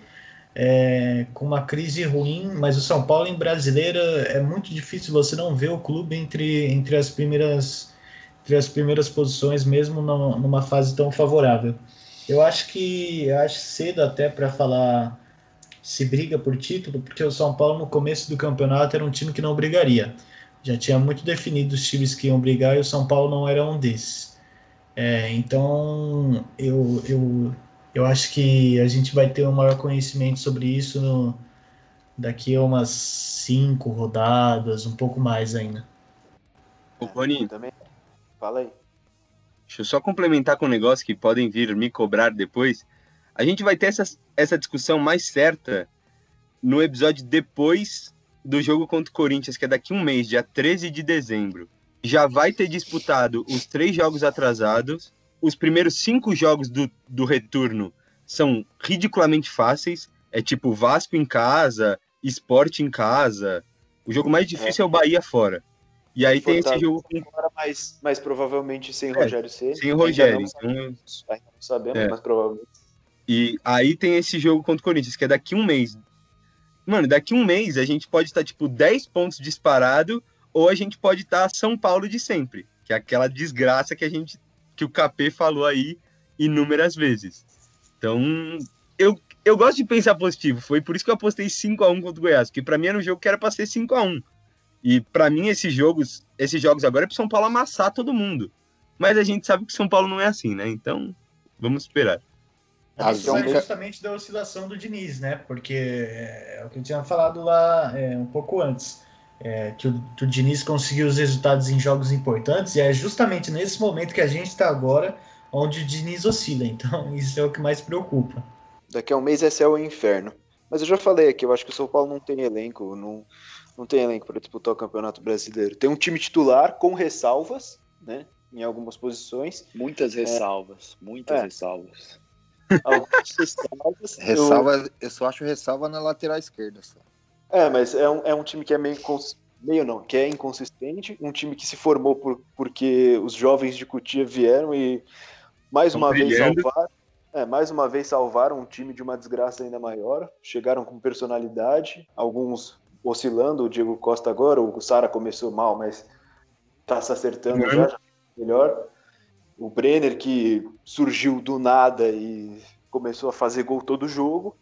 é, com uma crise ruim, mas o São Paulo em brasileira é muito difícil você não ver o clube entre, entre as primeiras entre as primeiras posições, mesmo numa fase tão favorável. Eu acho que acho cedo até para falar se briga por título, porque o São Paulo no começo do campeonato era um time que não brigaria. Já tinha muito definido os times que iam brigar e o São Paulo não era um desses. É, então eu, eu eu acho que a gente vai ter um maior conhecimento sobre isso no, daqui a umas cinco rodadas, um pouco mais ainda. Ô, Rony, também. Fala aí. Deixa eu só complementar com um negócio que podem vir me cobrar depois. A gente vai ter essa, essa discussão mais certa no episódio depois do jogo contra o Corinthians, que é daqui a um mês, dia 13 de dezembro. Já vai ter disputado os três jogos atrasados os primeiros cinco jogos do, do retorno são ridiculamente fáceis. É tipo Vasco em casa, Esporte em casa. O jogo mais difícil é, é o Bahia fora. E aí tem esse jogo com. Mas, mas provavelmente sem é, Rogério C. Sem Rogério. Então... Não sabemos, é. mas provavelmente. E aí tem esse jogo contra o Corinthians, que é daqui um mês. Mano, daqui um mês a gente pode estar, tipo, 10 pontos disparado, ou a gente pode estar São Paulo de sempre, que é aquela desgraça que a gente que o KP falou aí inúmeras vezes. Então, eu, eu gosto de pensar positivo. Foi por isso que eu apostei 5 a 1 contra o Goiás, porque para mim era um jogo que era para ser 5 a 1 E para mim esses jogos, esses jogos agora é pro São Paulo amassar todo mundo. Mas a gente sabe que São Paulo não é assim, né? Então, vamos esperar. A questão é justamente da oscilação do Diniz, né? Porque é, é o que eu tinha falado lá é, um pouco antes é, que, o, que o Diniz conseguiu os resultados em jogos importantes, e é justamente nesse momento que a gente está agora, onde o Diniz oscila. Então, isso é o que mais preocupa. Daqui a um mês é céu e inferno. Mas eu já falei aqui, eu acho que o São Paulo não tem elenco, não, não tem elenco para disputar o Campeonato Brasileiro. Tem um time titular com ressalvas, né? Em algumas posições. Muitas é. ressalvas, é. muitas é. ressalvas. Algumas ressalvas. Ressalva, eu... eu só acho ressalva na lateral esquerda. Só. É, mas é um, é um time que é meio, meio não, que é inconsistente, um time que se formou por, porque os jovens de Cutia vieram e mais uma vez salvaram, é, mais uma vez salvaram um time de uma desgraça ainda maior, chegaram com personalidade, alguns oscilando, o Diego Costa agora, o Sara começou mal, mas tá se acertando uhum. já, já melhor. O Brenner que surgiu do nada e começou a fazer gol todo jogo.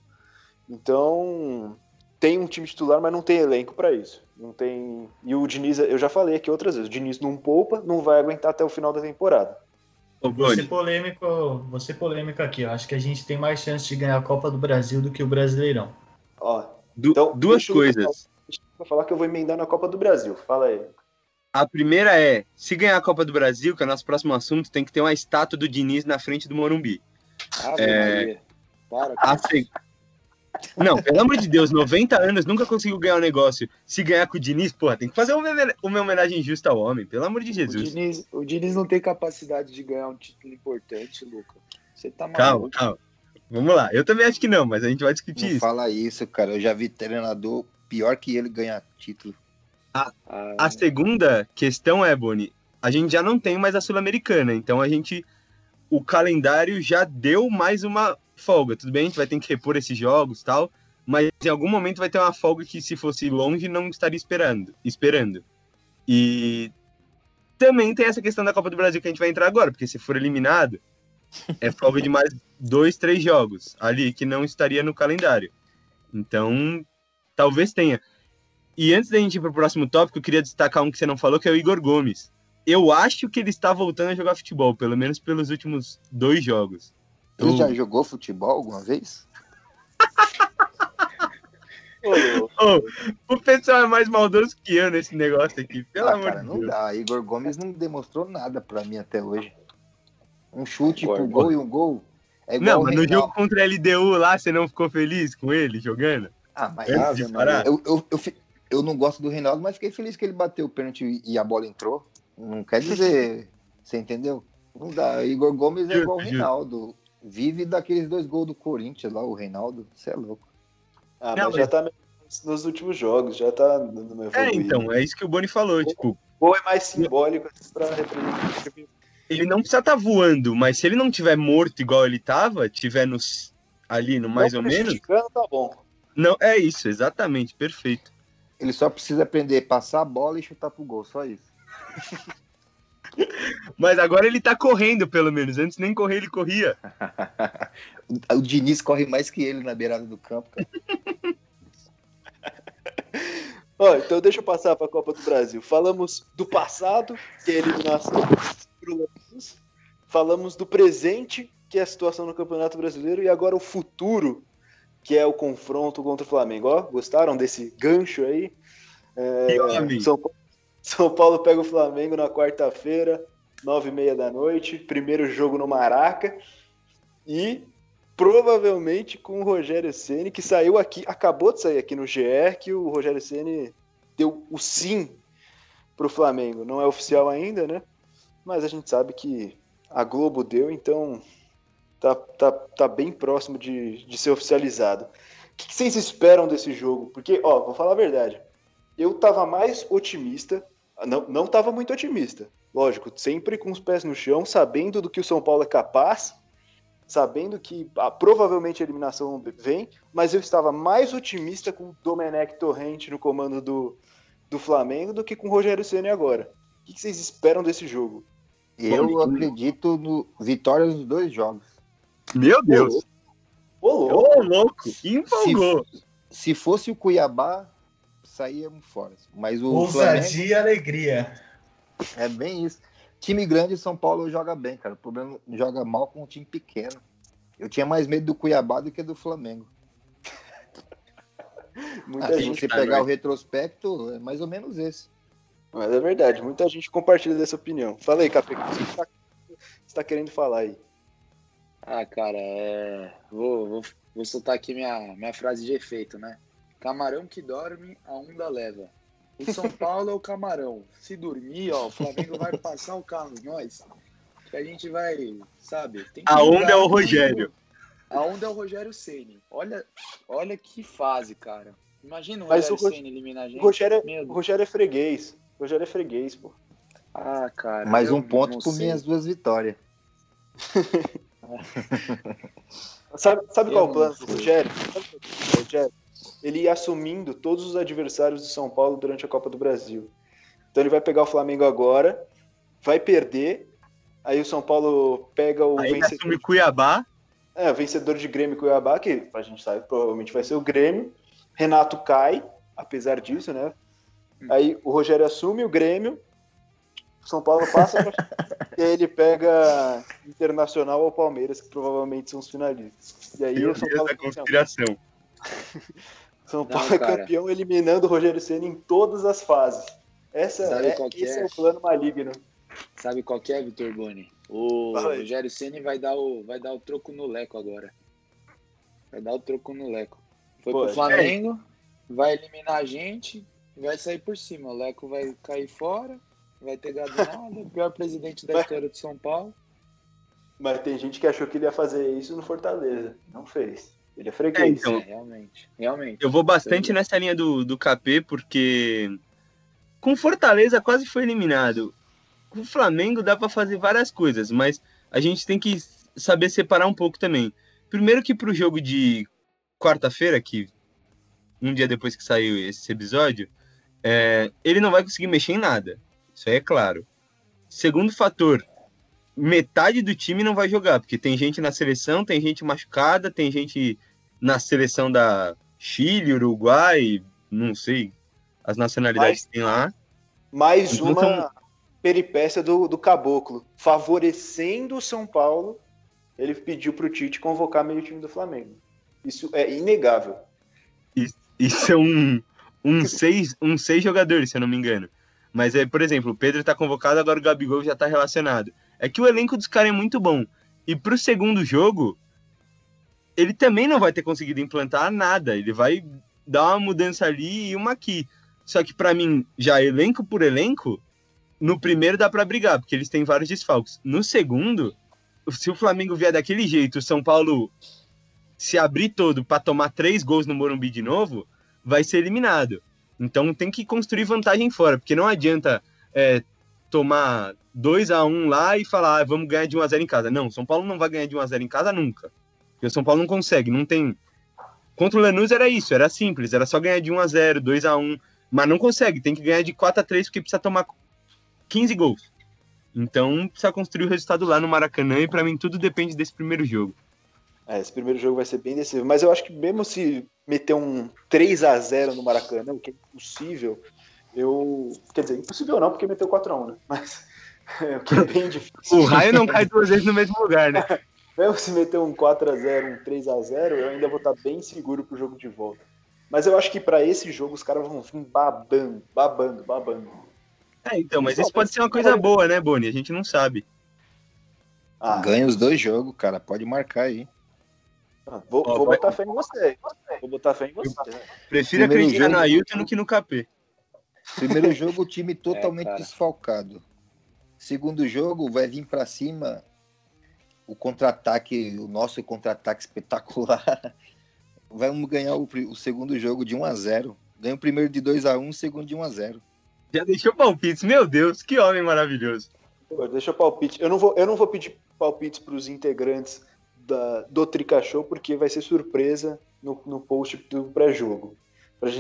Então, tem um time titular, mas não tem elenco para isso. Não tem. E o Diniz, eu já falei aqui outras vezes, o Diniz não poupa, não vai aguentar até o final da temporada. Você polêmico, você polêmico aqui. Eu acho que a gente tem mais chance de ganhar a Copa do Brasil do que o Brasileirão. Ó, du então, duas coisas. Vou falar que eu vou emendar na Copa do Brasil. Fala aí. A primeira é, se ganhar a Copa do Brasil, que é o nosso próximo assunto, tem que ter uma estátua do Diniz na frente do Morumbi. Ah, é... Para, a, se... Não, pelo amor de Deus, 90 anos, nunca conseguiu ganhar um negócio. Se ganhar com o Diniz, porra, tem que fazer uma, uma homenagem justa ao homem, pelo amor de Jesus. O Diniz, o Diniz não tem capacidade de ganhar um título importante, Luca. Você tá maluco. Calma, calma. Vamos lá, eu também acho que não, mas a gente vai discutir não isso. Fala isso, cara. Eu já vi treinador pior que ele ganhar título. A, ah. a segunda questão é, Boni, a gente já não tem mais a Sul-Americana, então a gente. O calendário já deu mais uma folga. Tudo bem, a gente vai ter que repor esses jogos tal, mas em algum momento vai ter uma folga que, se fosse longe, não estaria esperando. esperando. E também tem essa questão da Copa do Brasil que a gente vai entrar agora, porque se for eliminado, é folga de mais dois, três jogos ali que não estaria no calendário. Então, talvez tenha. E antes da gente ir para o próximo tópico, eu queria destacar um que você não falou, que é o Igor Gomes. eu acho que ele está voltando a jogar futebol, pelo menos pelos últimos dois jogos. Ele Eu- já jogou futebol alguma vez? Ô, o pessoal é mais maldoso que eu nesse negócio aqui, pelo ah, amor cara, de não Deus. dá. Igor Gomes não demonstrou nada pra mim até hoje. Um chute pro Concordo. gol e um gol. É igual Não, mas no jogo contra a LDU lá, você não ficou feliz com ele jogando? Ah, mas Antes eu, eu, eu, eu não gosto do Reinaldo, mas fiquei feliz que ele bateu o pênalti e a bola entrou. Não quer dizer. você entendeu? Não dá. Igor Gomes é igual o. Reinaldo. Vive daqueles dois gols do Corinthians lá, o Reinaldo. Você é louco. Ah, Não, mas já tá nos últimos jogos, já tá no É, evoluído. então, é isso que o Boni falou, tipo, Gol é mais simbólico pra representar. ele não precisa estar voando, mas se ele não tiver morto igual ele tava, tiver nos, ali no mais Não ou menos, tá bom. não, é isso, exatamente, perfeito. Ele só precisa aprender a passar a bola e chutar pro gol, só isso. Mas agora ele tá correndo, pelo menos, antes nem correr ele corria. O- Diniz corre mais que ele na beirada do campo, cara. Ó, então deixa eu passar para a Copa do Brasil. Falamos do passado, que é a eliminação pro Lanús. Falamos do presente, que é a situação no Campeonato Brasileiro. E agora o futuro, que é o confronto contra o Flamengo. Ó, gostaram desse gancho aí? É, E, homem, São, São Paulo pega o Flamengo na quarta-feira, nove e meia da noite. Primeiro jogo no Maraca. E provavelmente com o Rogério Ceni que saiu aqui, acabou de sair aqui no GE, que o Rogério Ceni deu o sim pro Flamengo. Não é oficial ainda, né? Mas a gente sabe que a Globo deu, então tá, tá, tá bem próximo de, de ser oficializado. O que, que vocês esperam desse jogo? Porque, ó, vou falar a verdade. Eu tava mais otimista, não, não tava muito otimista, lógico, sempre com os pés no chão, sabendo do que o São Paulo é capaz, sabendo que ah, provavelmente a eliminação vem, mas eu estava mais otimista com o Domenech Torrente no comando do, do Flamengo do que com o Rogério Ceni agora. O que vocês esperam desse jogo? Eu Bom, acredito no vitória nos dois jogos. Meu Deus, Ô, louco! ô louco, empolgou. Se fosse o Cuiabá, saíamos fora. Mas o Flamengo Ousadia e alegria. é bem isso. Time grande, São Paulo joga bem, cara. O problema é joga mal com um time pequeno. Eu tinha mais medo do Cuiabá do que do Flamengo. Muita Ah, se gente. você tá, pegar o retrospecto, é mais ou menos esse. Mas é verdade, muita gente compartilha dessa opinião. Fala aí, Capê, o que você tá, você tá querendo falar aí? Ah, cara, é... vou, vou, vou soltar aqui minha, minha frase de efeito, né? Camarão que dorme, a onda leva. O São Paulo é o camarão. Se dormir, ó, o Flamengo vai passar o carro em nós. Que a gente vai, sabe? tem que A onda é o. Rogério. A onda é o Rogério Ceni. Olha, olha que fase, cara. Imagina o Mas Rogério o Ro- Ceni eliminar a gente. O Rogério, o Deus. Rogério é freguês. O Rogério é freguês, pô. Ah, cara. Mais um ponto por minhas duas vitórias. Sabe, sabe Eu qual é o plano do. Rogério? Sabe qual é o plano do Rogério? Ele ia assumindo todos os adversários do São Paulo durante a Copa do Brasil. Então ele vai pegar o Flamengo agora, vai perder, aí o São Paulo pega o Aí ele vencedor, assume Cuiabá, é, o vencedor de Grêmio e Cuiabá, que a gente sabe provavelmente vai ser o Grêmio. Renato cai, apesar disso, né? Aí o Rogério assume o Grêmio, o São Paulo passa e aí ele pega Internacional ou Palmeiras, que provavelmente são os finalistas. E aí meu o São Deus Paulo, da conspiração. São Não, Paulo é campeão eliminando o Rogério Ceni em todas as fases. Essa é, esse é? é o plano maligno. Sabe qual que é, Vitor Boni? O. Rogério Ceni vai dar o vai dar o troco no Leco agora. Vai dar o troco no Leco. Foi Pô, pro Flamengo, vai eliminar a gente, vai sair por cima. O Leco vai cair fora, vai ter gado nada, o pior presidente da história de São Paulo. Mas tem gente que achou que ele ia fazer isso no Fortaleza. Não fez. Ele é É, freguês. então, É, realmente, realmente. Eu vou bastante nessa linha do, do KP, porque com Fortaleza quase foi eliminado. Com o Flamengo dá pra fazer várias coisas, mas a gente tem que saber separar um pouco também. Primeiro que pro jogo de quarta-feira, que um dia depois que saiu esse episódio, é, ele não vai conseguir mexer em nada. Isso aí é claro. Segundo fator, metade do time não vai jogar, porque tem gente na seleção, tem gente machucada, tem gente na seleção da Chile, Uruguai, não sei, as nacionalidades Mas- que tem lá. Mais Então uma são- peripécia do, do Caboclo, favorecendo o São Paulo, ele pediu para o Tite convocar meio time do Flamengo. Isso é inegável. Isso é um, um, seis, um seis jogadores, se eu não me engano. Mas, é, por exemplo, o Pedro tá convocado, agora o Gabigol já tá relacionado. É que o elenco dos caras é muito bom. E pro segundo jogo, ele também não vai ter conseguido implantar nada. Ele vai dar uma mudança ali e uma aqui. Só que para mim, já elenco por elenco, no primeiro dá para brigar, porque eles têm vários desfalques. No segundo, se o Flamengo vier daquele jeito, o São Paulo se abrir todo para tomar três gols no Morumbi de novo, vai ser eliminado. Então tem que construir vantagem fora, porque não adianta é, tomar 2 a 1 lá e falar, ah, vamos ganhar de 1 a 0 em casa. Não, São Paulo não vai ganhar de 1 a 0 em casa nunca. Porque o São Paulo não consegue, não tem. Contra o Lanús era isso, era simples, era só ganhar de 1 a 0, 2 a 1, mas não consegue, tem que ganhar de 4 a 3 porque precisa tomar 15 gols. Então precisa construir o resultado lá no Maracanã e para mim tudo depende desse primeiro jogo. É, esse primeiro jogo vai ser bem decisivo, mas eu acho que mesmo se meter um 3 a 0 no Maracanã, o que é impossível, eu. Quer dizer, impossível não, porque meteu 4x1, né? Mas é, o que é bem difícil. o raio não cai duas vezes no mesmo lugar, né? mesmo se meter um 4x0, um 3x0, eu ainda vou estar bem seguro pro jogo de volta. Mas eu acho que para esse jogo os caras vão vir babando, babando, babando. É, então, mas isso pode ser uma coisa boa, né, Boni? A gente não sabe. Ah, Ganha os dois jogos, cara. Pode marcar aí. Ah, vou, vou botar fé em você. Vou botar fé em você. Prefiro Primeiro acreditar jogo... no Ailton do que no KP. Primeiro jogo, o time totalmente é, desfalcado. Segundo jogo, vai vir para cima o contra-ataque, o nosso contra-ataque espetacular. Vamos ganhar o, o, segundo jogo de 1 a 0 Ganha o primeiro de 2 a 1 o segundo de 1 a 0 Já deixou palpites, meu Deus, que homem maravilhoso. Pô, deixa palpite. Eu não vou, eu não vou pedir palpites para os integrantes da, do Trica Show, porque vai ser surpresa no, no post do pré-jogo.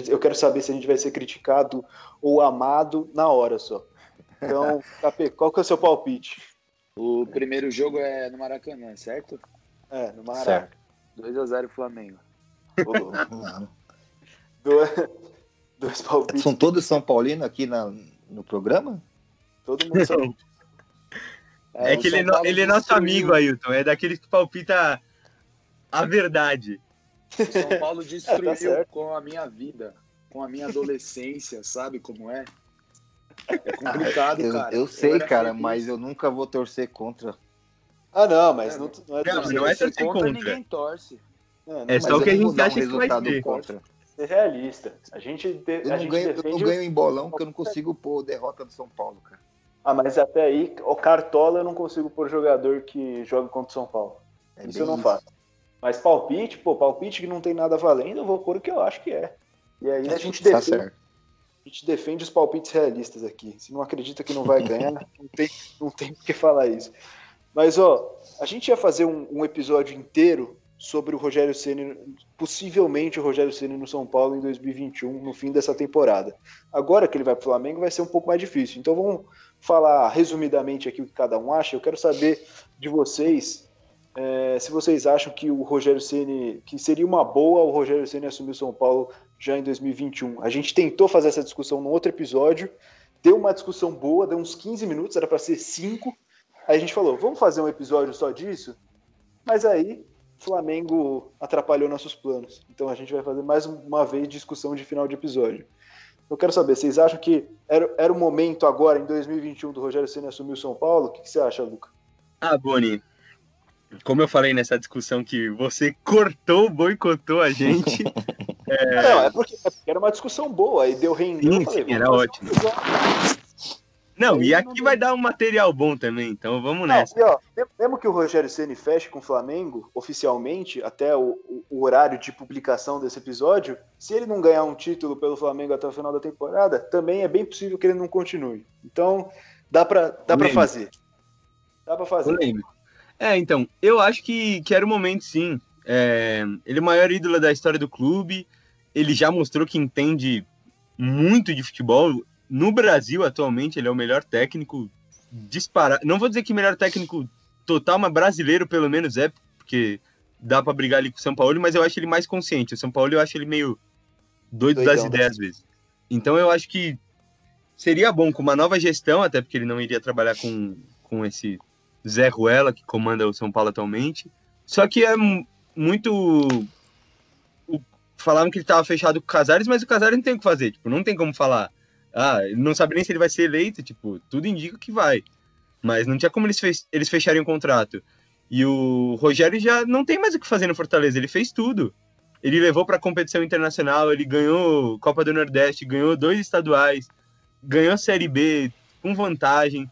Eu quero saber se a gente vai ser criticado ou amado na hora só. Então, Capê, qual que é o seu palpite? O primeiro jogo é no Maracanã, certo? É, no Maracanã. 2x0 Flamengo. dois, dois palpites. São todos São Paulino aqui na, no programa? Todo mundo São é, é que ele, é ele é nosso amigo, Ailton. É daqueles que palpita a verdade. São Paulo destruiu é, tá com a minha vida, com a minha adolescência, sabe como é? É complicado, eu, cara. Eu sei, eu cara, feliz. mas eu nunca vou torcer contra. Ah, não, mas é, não, não, é não, torcer, não é torcer contra, contra. Ninguém torce. É, é só o que a gente acha um que vai ser. Contra. Ser realista. A gente, de, eu, não gente ganho, eu não ganho em bolão porque eu não consigo pôr derrota do São Paulo, cara. Ah, mas até aí, o Cartola eu não consigo pôr jogador que joga contra o São Paulo. É isso eu não isso. faço. Mas palpite, pô, palpite que não tem nada valendo, eu vou pôr o que eu acho que é. E aí a gente tá defende, certo. A gente defende os palpites realistas aqui. Se não acredita que não vai ganhar, não tem, não tem por que falar isso. Mas, ó, a gente ia fazer um, um episódio inteiro sobre o Rogério Ceni, possivelmente o Rogério Ceni no São Paulo em 2021, no fim dessa temporada. Agora que ele vai para o Flamengo, vai ser um pouco mais difícil. Então vamos falar resumidamente aqui o que cada um acha. Eu quero saber de vocês é, se vocês acham que o Rogério Ceni, que seria uma boa o Rogério Ceni assumir o São Paulo já em 2021. A gente tentou fazer essa discussão no outro episódio, deu uma discussão boa, deu uns 15 minutos, era para ser 5. Aí a gente falou, vamos fazer um episódio só disso? Mas aí Flamengo atrapalhou nossos planos. Então a gente vai fazer mais uma vez discussão de final de episódio. Eu quero saber, vocês acham que era, era o momento agora, em 2021, do Rogério Senna assumir o São Paulo? O que, que você acha, Luca? Ah, Boni, como eu falei nessa discussão que você cortou, boicotou a gente. é... Não, é porque, é porque, era uma discussão boa, e deu render. Sim, sim, era ótimo. Não, e aqui vai dar um material bom também, então vamos nessa. Não, ó, mesmo que o Rogério Ceni feche com o Flamengo, oficialmente, até o, o, horário de publicação desse episódio, se ele não ganhar um título pelo Flamengo até o final da temporada, também é bem possível que ele não continue. Então, dá pra, dá pra fazer. Dá pra fazer. Polêmico. É, então, eu acho que, que era o momento, sim. É, ele é o maior ídolo da história do clube, ele já mostrou que entende muito de futebol, no Brasil, atualmente, ele é o melhor técnico disparado. Não vou dizer que melhor técnico total, mas brasileiro pelo menos é, porque dá para brigar ali com o São Paulo, mas eu acho ele mais consciente. O São Paulo eu acho ele meio doido Doidão, das ideias às vezes. Então eu acho que seria bom com uma nova gestão, até porque ele não iria trabalhar com, com esse Zé Ruela, que comanda o São Paulo atualmente. Só que é muito. O... Falavam que ele estava fechado com o Casares, mas o Casares não tem o que fazer. Tipo, não tem como falar. Ah, não sabe nem se ele vai ser eleito. Tipo, tudo indica que vai. Mas não tinha como eles, fech... eles fecharem o contrato. E o Rogério já não tem mais o que fazer no Fortaleza. Ele fez tudo. Ele levou para competição internacional, ele ganhou Copa do Nordeste, ganhou dois estaduais, ganhou a Série B com vantagem,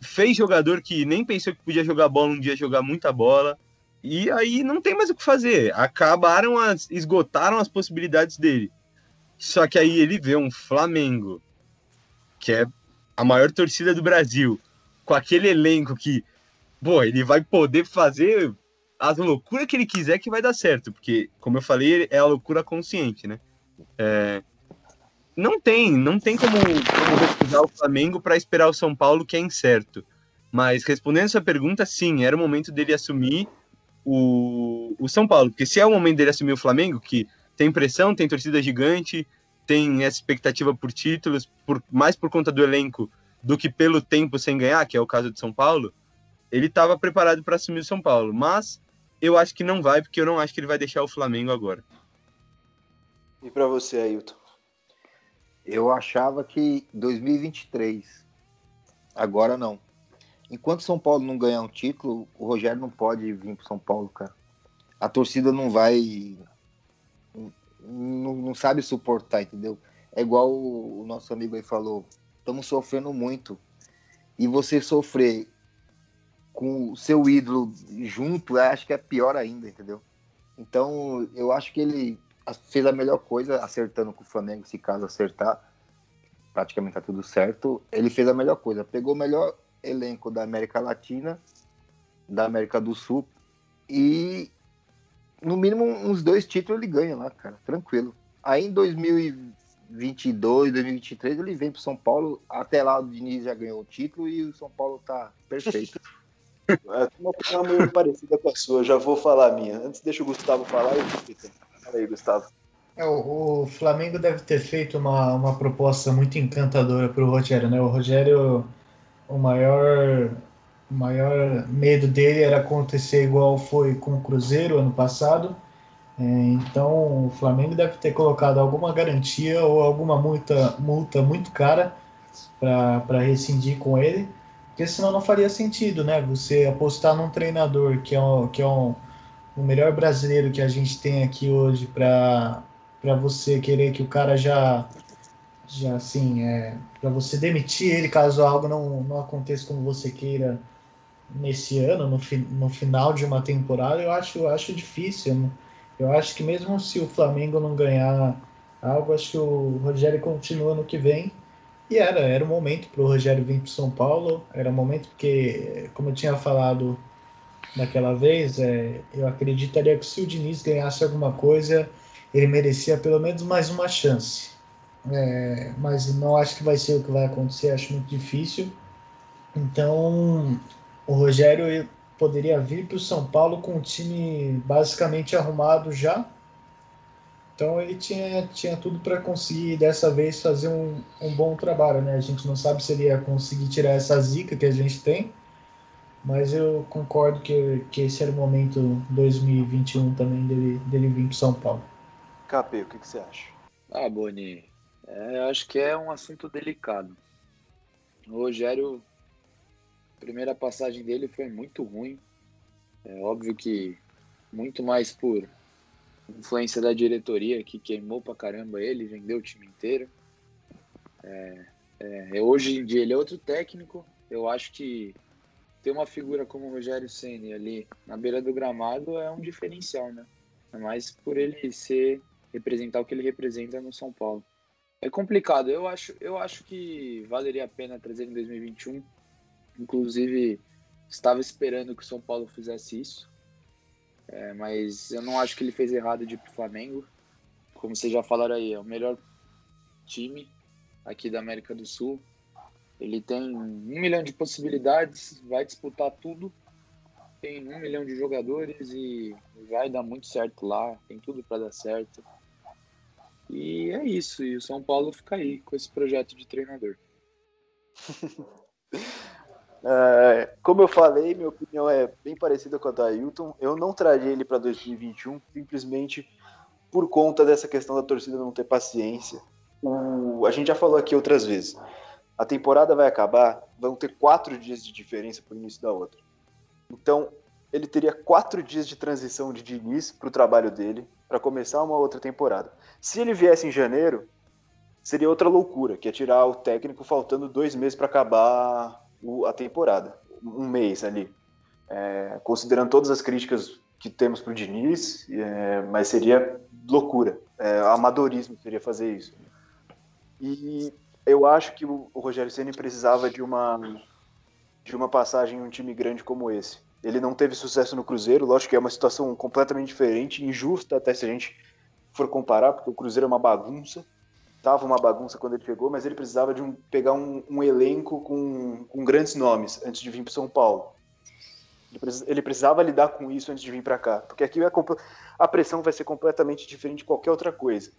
fez jogador que nem pensou que podia jogar bola um dia jogar muita bola. E aí não tem mais o que fazer. Acabaram as. esgotaram as possibilidades dele. Só que aí ele vê um Flamengo, que é a maior torcida do Brasil, com aquele elenco que, pô, ele vai poder fazer as loucuras que ele quiser que vai dar certo, porque, como eu falei, é a loucura consciente, né? É, não tem, não tem como, como recusar o Flamengo para esperar o São Paulo, que é incerto. Mas respondendo essa pergunta, sim, era o momento dele assumir o, o São Paulo. Porque se é o momento dele assumir o Flamengo, que tem pressão, tem torcida gigante, tem essa expectativa por títulos, por, mais por conta do elenco do que pelo tempo sem ganhar, que é o caso de São Paulo, ele estava preparado para assumir o São Paulo. Mas eu acho que não vai, porque eu não acho que ele vai deixar o Flamengo agora. E para você, Ailton? Eu achava que 2023. Agora não. Enquanto São Paulo não ganhar um título, o Rogério não pode vir para São Paulo, cara. A torcida não vai. Não, não sabe suportar, entendeu? É igual o, nosso amigo aí falou. Estamos sofrendo muito. E você sofrer com o seu ídolo junto, acho que é pior ainda, entendeu? Então, eu acho que ele fez a melhor coisa acertando com o Flamengo, se caso acertar, praticamente tá tudo certo. Ele fez a melhor coisa, pegou o melhor elenco da América Latina, da América do Sul e no mínimo uns dois títulos ele ganha lá, cara, tranquilo. Aí em 2022, 2023 ele vem pro São Paulo, até lá o Diniz já ganhou o título e o São Paulo tá perfeito. É uma opinião meio parecida com a sua, já vou falar a minha. Antes deixa o Gustavo falar e eu Fala aí, Gustavo. É, o, o, Flamengo deve ter feito uma, uma proposta muito encantadora para o Rogério, né? O Rogério, o maior, o maior medo dele era acontecer igual foi com o Cruzeiro ano passado. É, então, o Flamengo deve ter colocado alguma garantia ou alguma multa, multa muito cara para rescindir com ele, porque senão não faria sentido, né? Você apostar num treinador que é um, que é um o melhor brasileiro que a gente tem aqui hoje para você querer que o cara já já assim é para você demitir ele caso algo não, não aconteça como você queira nesse ano no, fi, no final de uma temporada eu acho eu acho difícil eu acho que mesmo se o Flamengo não ganhar algo acho que o Rogério continua no que vem e era era o momento para o Rogério vir para São Paulo era o momento porque como eu tinha falado daquela vez, é, eu acreditaria que se o Diniz ganhasse alguma coisa, ele merecia pelo menos mais uma chance. É, mas não acho que vai ser o que vai acontecer, acho muito difícil. Então, o Rogério poderia vir para o São Paulo com o time basicamente arrumado já. Então ele tinha, tinha tudo para conseguir dessa vez fazer um, um bom trabalho, né? A gente não sabe se ele ia conseguir tirar essa zica que a gente tem, mas eu concordo que, que esse era o momento 2021 também dele, dele vir para São Paulo. Capê, o que, que você acha? Ah, Boni, é, acho que é um assunto delicado. O Rogério, a primeira passagem dele foi muito ruim. É óbvio que muito mais por influência da diretoria que queimou pra caramba ele, vendeu o time inteiro. É, é, hoje em dia ele é outro técnico. Eu acho que ter uma figura como o Rogério Ceni ali na beira do gramado é um diferencial, né? É mais por ele ser representar o que ele representa no São Paulo. É complicado. Eu acho, eu acho que valeria a pena trazer em 2021. Inclusive, estava esperando que o São Paulo fizesse isso. É, mas eu não acho que ele fez errado de ir pro Flamengo. Como vocês já falaram aí, é o melhor time aqui da América do Sul. Ele tem um milhão de possibilidades, vai disputar tudo. Tem um milhão de jogadores e vai dar muito certo lá. Tem tudo para dar certo. E é isso. E o São Paulo fica aí com esse projeto de treinador. É, como eu falei, minha opinião é bem parecida com a da Ailton. Eu não traria ele para 2021 simplesmente por conta dessa questão da torcida não ter paciência. O, a gente já falou aqui outras vezes. A temporada vai acabar, vão ter quatro dias de diferença para o início da outra. Então, ele teria quatro dias de transição de Diniz para o trabalho dele, para começar uma outra temporada. Se ele viesse em janeiro, seria outra loucura, que é tirar o técnico faltando dois meses para acabar o, a temporada, um mês ali. É, considerando todas as críticas que temos para o Diniz, é, mas seria loucura, é, amadorismo seria fazer isso. E eu acho que o, o Rogério Ceni precisava de uma de uma passagem em um time grande como esse. Ele não teve sucesso no Cruzeiro, lógico que é uma situação completamente diferente, injusta até se a gente for comparar, porque o Cruzeiro é uma bagunça. Tava uma bagunça quando ele chegou, mas ele precisava de um, pegar um, um elenco com, com, grandes nomes antes de vir para São Paulo. Ele, precisava lidar com isso antes de vir para cá, porque aqui a, a pressão vai ser completamente diferente de qualquer outra coisa.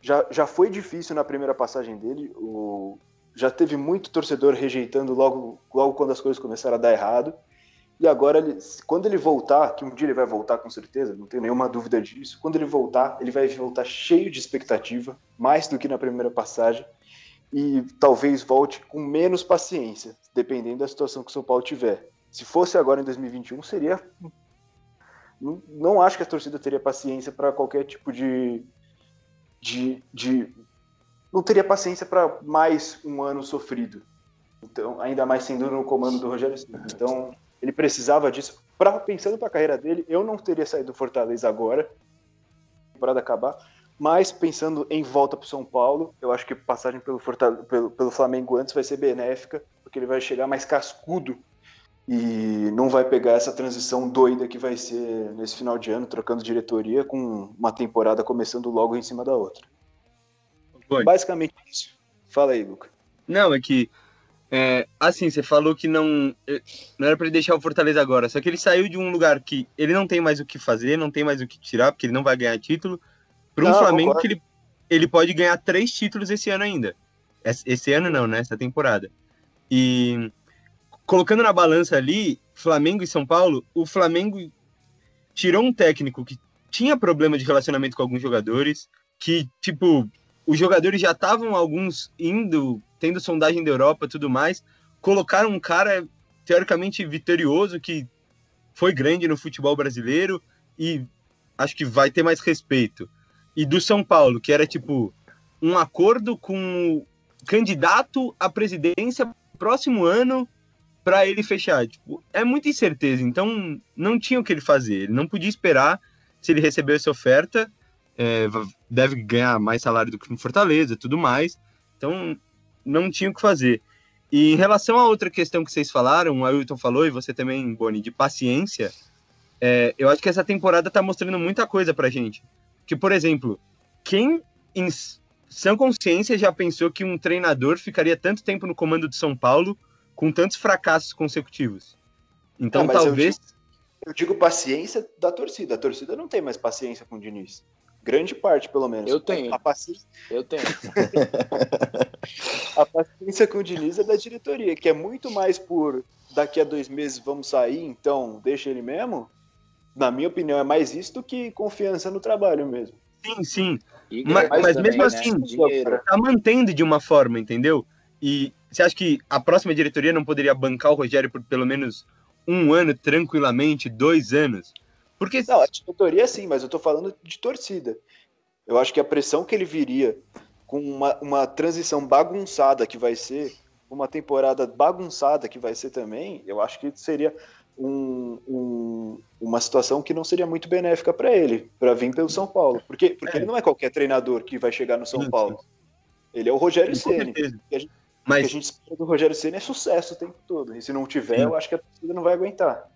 Já, já foi difícil na primeira passagem dele, o, já teve muito torcedor rejeitando logo, logo quando as coisas começaram a dar errado. E agora, ele, quando ele voltar, que um dia ele vai voltar com certeza, não tenho nenhuma dúvida disso. Quando ele voltar, ele vai voltar cheio de expectativa, mais do que na primeira passagem, e talvez volte com menos paciência, dependendo da situação que o São Paulo tiver. Se fosse agora em 2021, seria. Não, não acho que a torcida teria paciência para qualquer tipo de, de, de. Não teria paciência para mais um ano sofrido. Então, ainda mais sendo no comando do Rogério Ceni. Então, ele precisava disso. Pra, pensando para a carreira dele, eu não teria saído do Fortaleza agora, temporada acabar, mas pensando em volta para São Paulo, eu acho que passagem pelo, Fortaleza, pelo, pelo Flamengo antes vai ser benéfica, porque ele vai chegar mais cascudo e não vai pegar essa transição doida que vai ser nesse final de ano, trocando diretoria, com uma temporada começando logo em cima da outra. Foi. Basicamente isso. Fala aí, Luca. Não, é que é, assim, você falou que não, é, não era para ele deixar o Fortaleza agora, só que ele saiu de um lugar que ele não tem mais o que fazer, não tem mais o que tirar, porque ele não vai ganhar título, para um Flamengo que ele, ele pode ganhar três títulos esse ano ainda. Esse ano não, né? Essa temporada. E colocando na balança ali, Flamengo e São Paulo, o Flamengo tirou um técnico que tinha problema de relacionamento com alguns jogadores, que, tipo, os jogadores já estavam alguns indo tendo sondagem da Europa tudo mais, colocaram um cara teoricamente vitorioso que foi grande no futebol brasileiro e acho que vai ter mais respeito. E do São Paulo, que era tipo um acordo com o candidato à presidência próximo ano para ele fechar. Tipo, é muita incerteza, então não tinha o que ele fazer. Ele não podia esperar se ele recebeu essa oferta. É, deve ganhar mais salário do que no Fortaleza, tudo mais. Então não tinha o que fazer. E em relação a outra questão que vocês falaram, o Ailton falou, e você também, Boni, de paciência, é, eu acho que essa temporada está mostrando muita coisa pra gente. Que, por exemplo, quem em sã consciência já pensou que um treinador ficaria tanto tempo no comando de São Paulo com tantos fracassos consecutivos? Então, não, talvez. Eu digo, eu digo, paciência da torcida. A torcida não tem mais paciência com o Diniz. Grande parte, pelo menos. Eu tenho. A paciência... Eu tenho. a paciência com o Diniz é da diretoria, que é muito mais por daqui a dois meses vamos sair, então deixa ele mesmo. Na minha opinião, é mais isso do que confiança no trabalho mesmo. Sim, sim. Mas, mas também, mesmo né? assim, né? tá mantendo de uma forma, entendeu? E você acha que a próxima diretoria não poderia bancar o Rogério por pelo menos um ano tranquilamente, dois anos? Porque... Não, a diretoria sim, mas eu tô falando de torcida. Eu acho que a pressão que ele viria com uma, uma transição bagunçada que vai ser, uma temporada bagunçada que vai ser também, eu acho que seria um, um, uma situação que não seria muito benéfica para ele, para vir pelo São Paulo. Porque, porque é. ele não é qualquer treinador que vai chegar no São Paulo. Ele é o Rogério Ceni. Mas... O que a gente espera do Rogério Ceni é sucesso o tempo todo. E se não tiver, Sim. eu acho que a torcida não vai aguentar.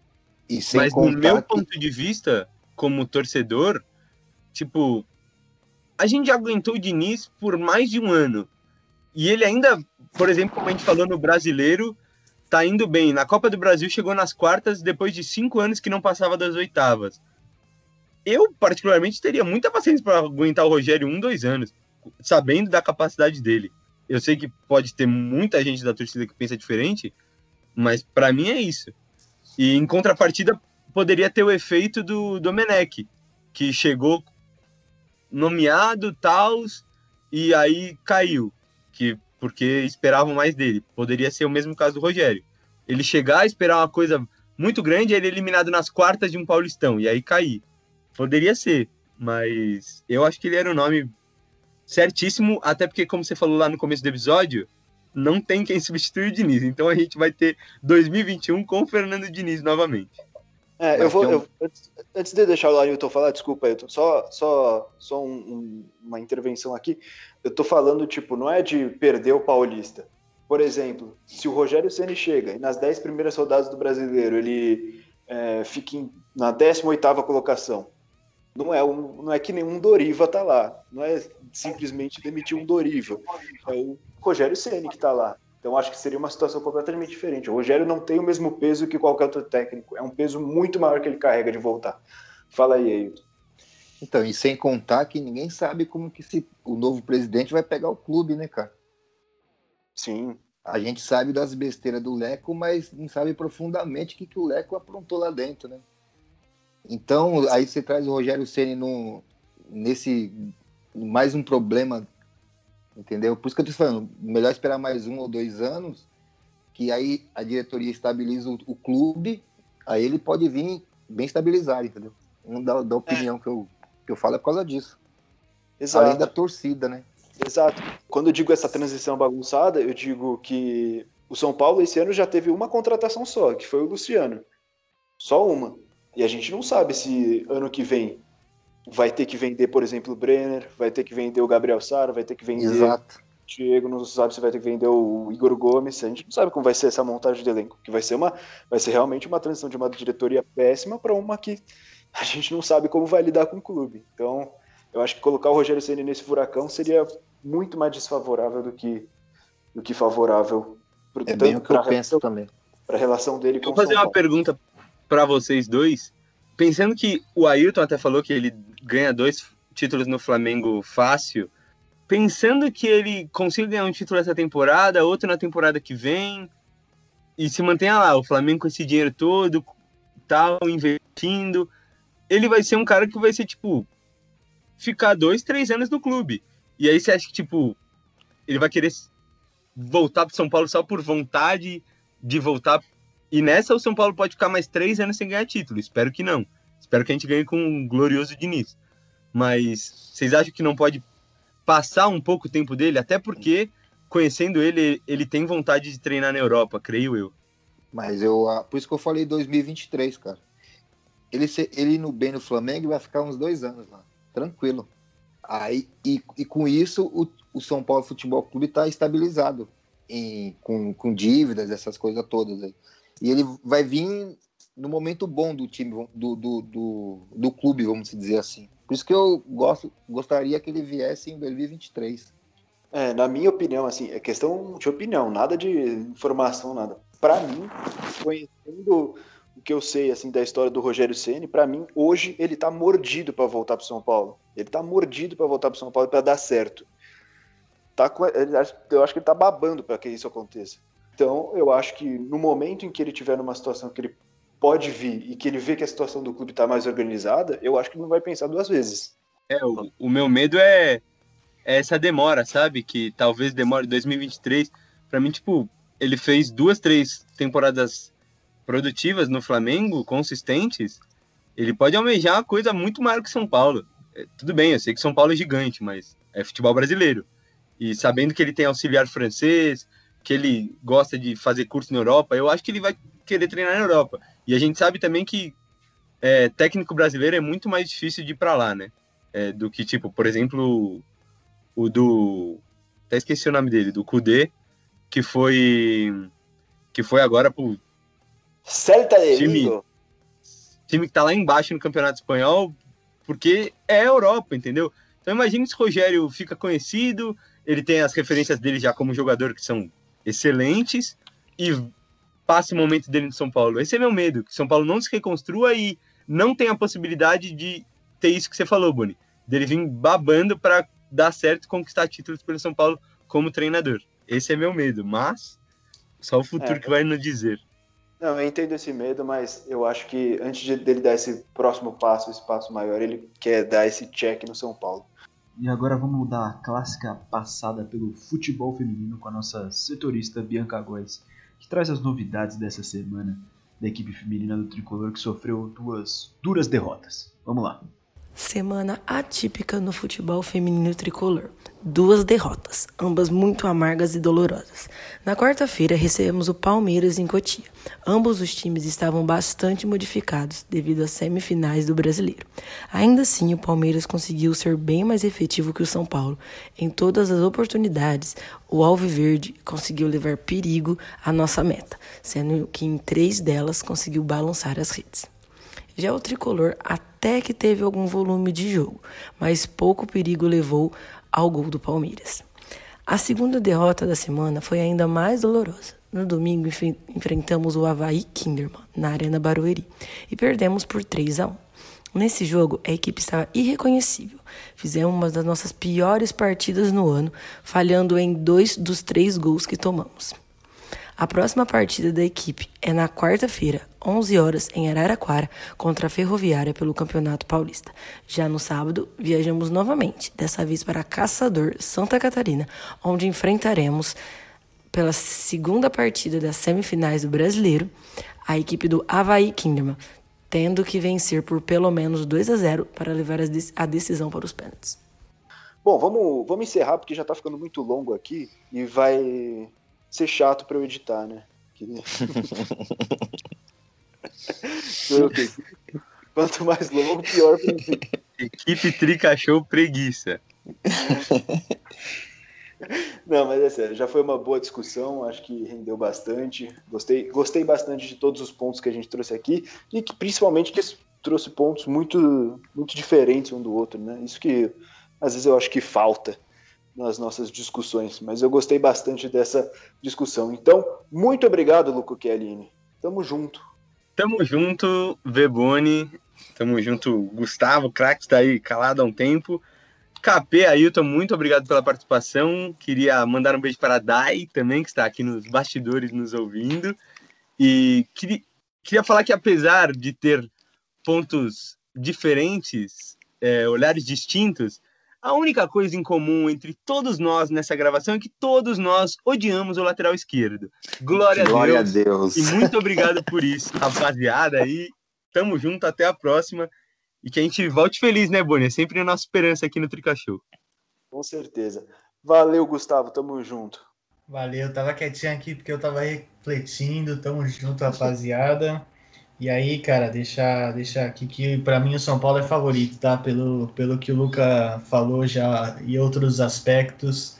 Mas no meu que... ponto de vista, como torcedor, tipo, a gente já aguentou o Diniz por mais de um ano. E ele ainda, por exemplo, como a gente falou no brasileiro, tá indo bem. Na Copa do Brasil chegou nas quartas depois de cinco anos que não passava das oitavas. Eu, particularmente, teria muita paciência para aguentar o Rogério um, dois anos, sabendo da capacidade dele. Eu sei que pode ter muita gente da torcida que pensa diferente, mas para mim é isso. E em contrapartida, poderia ter o efeito do Domenech, que chegou nomeado, tal, e aí caiu, que porque esperavam mais dele. Poderia ser o mesmo caso do Rogério. Ele chegar, esperar uma coisa muito grande, ele eliminado nas quartas de um Paulistão, e aí cair. Poderia ser, mas eu acho que ele era o nome certíssimo, até porque, como você falou lá no começo do episódio, não tem quem substituir o Diniz. Então a gente vai ter 2021 com o Fernando Diniz novamente. É, eu vou. Eu, antes de deixar o Ailton falar, desculpa, Ailton, só, só, só um, um, uma intervenção aqui. Eu tô falando, tipo, não é de perder o Paulista. Por exemplo, se o Rogério Ceni chega e nas 10 primeiras rodadas do brasileiro ele é, fica em, na 18 colocação, não é, um, não é que nenhum Doriva tá lá. Não é simplesmente demitir um Doriva. É o Rogério Ceni que tá lá. Então acho que seria uma situação completamente diferente. O Rogério não tem o mesmo peso que qualquer outro técnico. É um peso muito maior que ele carrega de voltar. Fala aí, Ailton. Então, e sem contar que ninguém sabe como que se, o novo presidente vai pegar o clube, né, cara? Sim. A gente sabe das besteiras do Leco, mas não sabe profundamente o que, que o Leco aprontou lá dentro, né? Então, aí você traz o Rogério Ceni no, nesse mais um problema, entendeu? Por isso que eu tô falando, melhor esperar mais um ou dois anos, que aí a diretoria estabiliza o, o clube, aí ele pode vir bem estabilizado, entendeu? Um da, da opinião é. que, eu, que eu falo é por causa disso. Exato. Além da torcida, né? Exato. Quando eu digo essa transição bagunçada, eu digo que o São Paulo esse ano já teve uma contratação só, que foi o Luciano. Só uma. E a gente não sabe se ano que vem vai ter que vender, por exemplo, o Brenner, vai ter que vender o Gabriel Sara, vai ter que vender Exato. o Diego, não sabe se vai ter que vender o Igor Gomes, a gente não sabe como vai ser essa montagem de elenco, que vai ser uma vai ser realmente uma transição de uma diretoria péssima para uma que a gente não sabe como vai lidar com o clube. Então, eu acho que colocar o Rogério Ceni nesse furacão seria muito mais desfavorável do que do que favorável. É bem o que eu penso também. Para a relação dele com Vou fazer uma pergunta para vocês dois. Pensando que o Ailton até falou que ele ganha dois títulos no Flamengo fácil, pensando que ele consiga ganhar um título essa temporada, outro na temporada que vem, e se mantenha lá, o Flamengo com esse dinheiro todo, tal, investindo, ele vai ser um cara que vai ser, tipo, ficar dois, três anos no clube. E aí você acha que, tipo, ele vai querer voltar para São Paulo só por vontade de voltar e nessa o São Paulo pode ficar mais três anos sem ganhar título. Espero que não. Espero que a gente ganhe com um glorioso Diniz. Mas vocês acham que não pode passar um pouco o tempo dele? Até porque, conhecendo ele, ele tem vontade de treinar na Europa, creio eu. Mas eu, por isso que eu falei 2023, cara. Ele, ele no bem no Flamengo vai ficar uns dois anos lá, tranquilo. Aí, e, e com isso, o, o São Paulo Futebol Clube está estabilizado em, com, com dívidas, essas coisas todas aí. E ele vai vir no momento bom do time, do, do, do, do clube, vamos dizer assim. Por isso que eu gosto, gostaria que ele viesse em 2023. É, na minha opinião, assim, é questão de opinião, nada de informação, nada. Para mim, conhecendo o que eu sei assim da história do Rogério Ceni, para mim hoje ele tá mordido para voltar para São Paulo. Ele tá mordido para voltar para São Paulo para dar certo. Tá, eu acho que ele tá babando para que isso aconteça. Então, eu acho que no momento em que ele tiver numa situação que ele pode vir e que ele vê que a situação do clube está mais organizada, eu acho que não vai pensar duas vezes. É, o, o meu medo é, é, essa demora, sabe? Que talvez demore 2023. Para mim, tipo, ele fez duas, três temporadas produtivas no Flamengo, consistentes. Ele pode almejar uma coisa muito maior que São Paulo. É, tudo bem, eu sei que São Paulo é gigante, mas é futebol brasileiro. E sabendo que ele tem auxiliar francês, que ele gosta de fazer curso na Europa, eu acho que ele vai querer treinar na Europa. E a gente sabe também que é, técnico brasileiro é muito mais difícil de ir para lá, né? É, do que, tipo, por exemplo, o, do. Até esqueci o nome dele, do Kudê, que foi. Que foi agora pro. Celta de time, time que tá lá embaixo no Campeonato Espanhol, porque é Europa, entendeu? Então imagine se o Rogério fica conhecido, ele tem as referências dele já como jogador que são excelentes e passe o momento dele no São Paulo. Esse é meu medo, que São Paulo não se reconstrua e não tem a possibilidade de ter isso que você falou, Boni, dele vir babando para dar certo e conquistar títulos pelo São Paulo como treinador. Esse é meu medo, mas só o futuro é. que vai nos dizer. Não, eu entendo esse medo, mas eu acho que antes de, dele dar esse próximo passo, esse passo maior, ele quer dar esse check no São Paulo. E agora vamos dar a clássica passada pelo futebol feminino com a nossa setorista Bianca Góes, que traz as novidades dessa semana da equipe feminina do Tricolor que sofreu duas duras derrotas. Vamos lá. Semana atípica no futebol feminino tricolor. Duas derrotas, ambas muito amargas e dolorosas. Na quarta-feira recebemos o Palmeiras em Cotia. Ambos os times estavam bastante modificados devido às semifinais do Brasileiro. Ainda assim, o Palmeiras conseguiu ser bem mais efetivo que o São Paulo. Em todas as oportunidades, o Alviverde conseguiu levar perigo à nossa meta, sendo que em três delas conseguiu balançar as redes. Já o tricolor até que teve algum volume de jogo, mas pouco perigo levou ao gol do Palmeiras. A segunda derrota da semana foi ainda mais dolorosa. No domingo enfrentamos o Havaí Kinderman na Arena Barueri e perdemos por 3 a 1. Nesse jogo, a equipe estava irreconhecível. Fizemos uma das nossas piores partidas no ano, falhando em dois dos três gols que tomamos. A próxima partida da equipe é na quarta-feira, 11 horas, em Araraquara, contra a Ferroviária pelo Campeonato Paulista. Já no sábado, viajamos novamente, dessa vez para Caçador, Santa Catarina, onde enfrentaremos, pela segunda partida das semifinais do Brasileiro, a equipe do Havaí Kinderman, tendo que vencer por pelo menos 2 a 0 para levar a decisão para os pênaltis. Bom, vamos, vamos encerrar porque já está ficando muito longo aqui e vai ser chato para eu editar, né? Quanto mais longo, pior pra mim. Equipe Trica Show preguiça. Não, mas é sério, já foi uma boa discussão, acho que rendeu bastante. Gostei, gostei bastante de todos os pontos que a gente trouxe aqui e que principalmente que trouxe pontos muito, muito diferentes um do outro, né? Isso que às vezes eu acho que falta nas nossas discussões, mas eu gostei bastante dessa discussão. Então, muito obrigado, Luco Chiellini. Tamo junto. Tamo junto, Veboni. Tamo junto, Gustavo, craque, tá aí calado há um tempo. KP, Ailton, muito obrigado pela participação. Queria mandar um beijo para a Dai também, que está aqui nos bastidores nos ouvindo. E queria, queria falar que apesar de ter pontos diferentes, é, olhares distintos, a única coisa em comum entre todos nós nessa gravação é que todos nós odiamos o lateral esquerdo. Glória, Glória a, Deus. a Deus. E muito obrigado por isso, rapaziada. E tamo junto, até a próxima. E que a gente volte feliz, né, Boni? É sempre a nossa esperança aqui no Tricachou. Com certeza. Valeu, Gustavo. Tamo junto. Valeu, tava quietinho aqui porque eu tava refletindo. Tamo junto, rapaziada. E aí, cara, deixar deixa aqui que para mim o São Paulo é favorito, tá? Pelo, pelo que o Luca falou já e outros aspectos.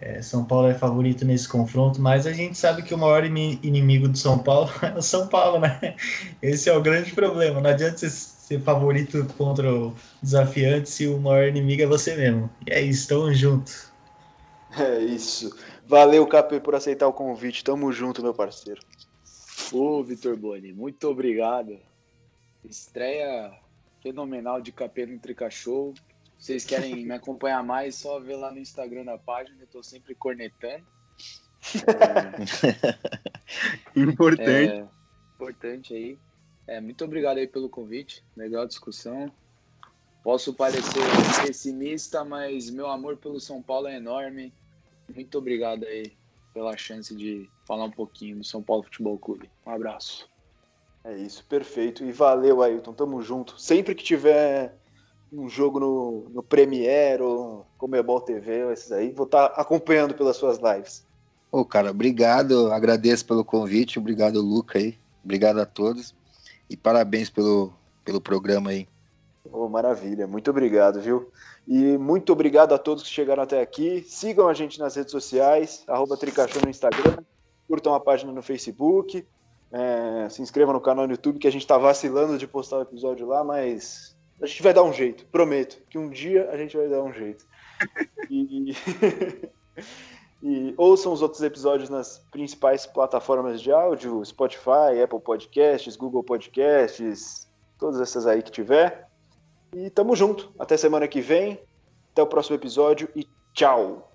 É, São Paulo é favorito nesse confronto, mas a gente sabe que o maior inimigo do São Paulo é o São Paulo, né? Esse é o grande problema. Não adianta você ser favorito contra o desafiante se o maior inimigo é você mesmo. E é isso, tamo junto. É isso. Valeu, Capê, por aceitar o convite. Tamo junto, meu parceiro. Ô, Vitor Boni, muito obrigado. Estreia fenomenal de KP no Tricachou. Vocês querem me acompanhar mais, só ver lá no Instagram da página, eu tô sempre cornetando. É... importante. É, importante aí. É, muito obrigado aí pelo convite. Legal discussão. Posso parecer pessimista, mas meu amor pelo São Paulo é enorme. Muito obrigado aí pela chance de falar um pouquinho do São Paulo Futebol Clube. Um abraço. É isso, perfeito. E valeu, Ailton. Tamo junto. Sempre que tiver um jogo no, no Premiere ou Comebol TV, esses aí, vou estar tá acompanhando pelas suas lives. Ô, cara, obrigado. Agradeço pelo convite. Obrigado, Luca aí. Obrigado a todos. E parabéns pelo, pelo programa aí. Oh, maravilha, muito obrigado, viu? E muito obrigado a todos que chegaram até aqui. Sigam a gente nas redes sociais, arroba Tricachão no Instagram, curtam a página no Facebook, é, se inscrevam no canal no YouTube, que a gente está vacilando de postar o episódio lá, mas a gente vai dar um jeito, prometo, que um dia a gente vai dar um jeito. E, e ouçam os outros episódios nas principais plataformas de áudio, Spotify, Apple Podcasts, Google Podcasts, todas essas aí que tiver. E tamo junto. Até semana que vem. Até o próximo episódio e tchau!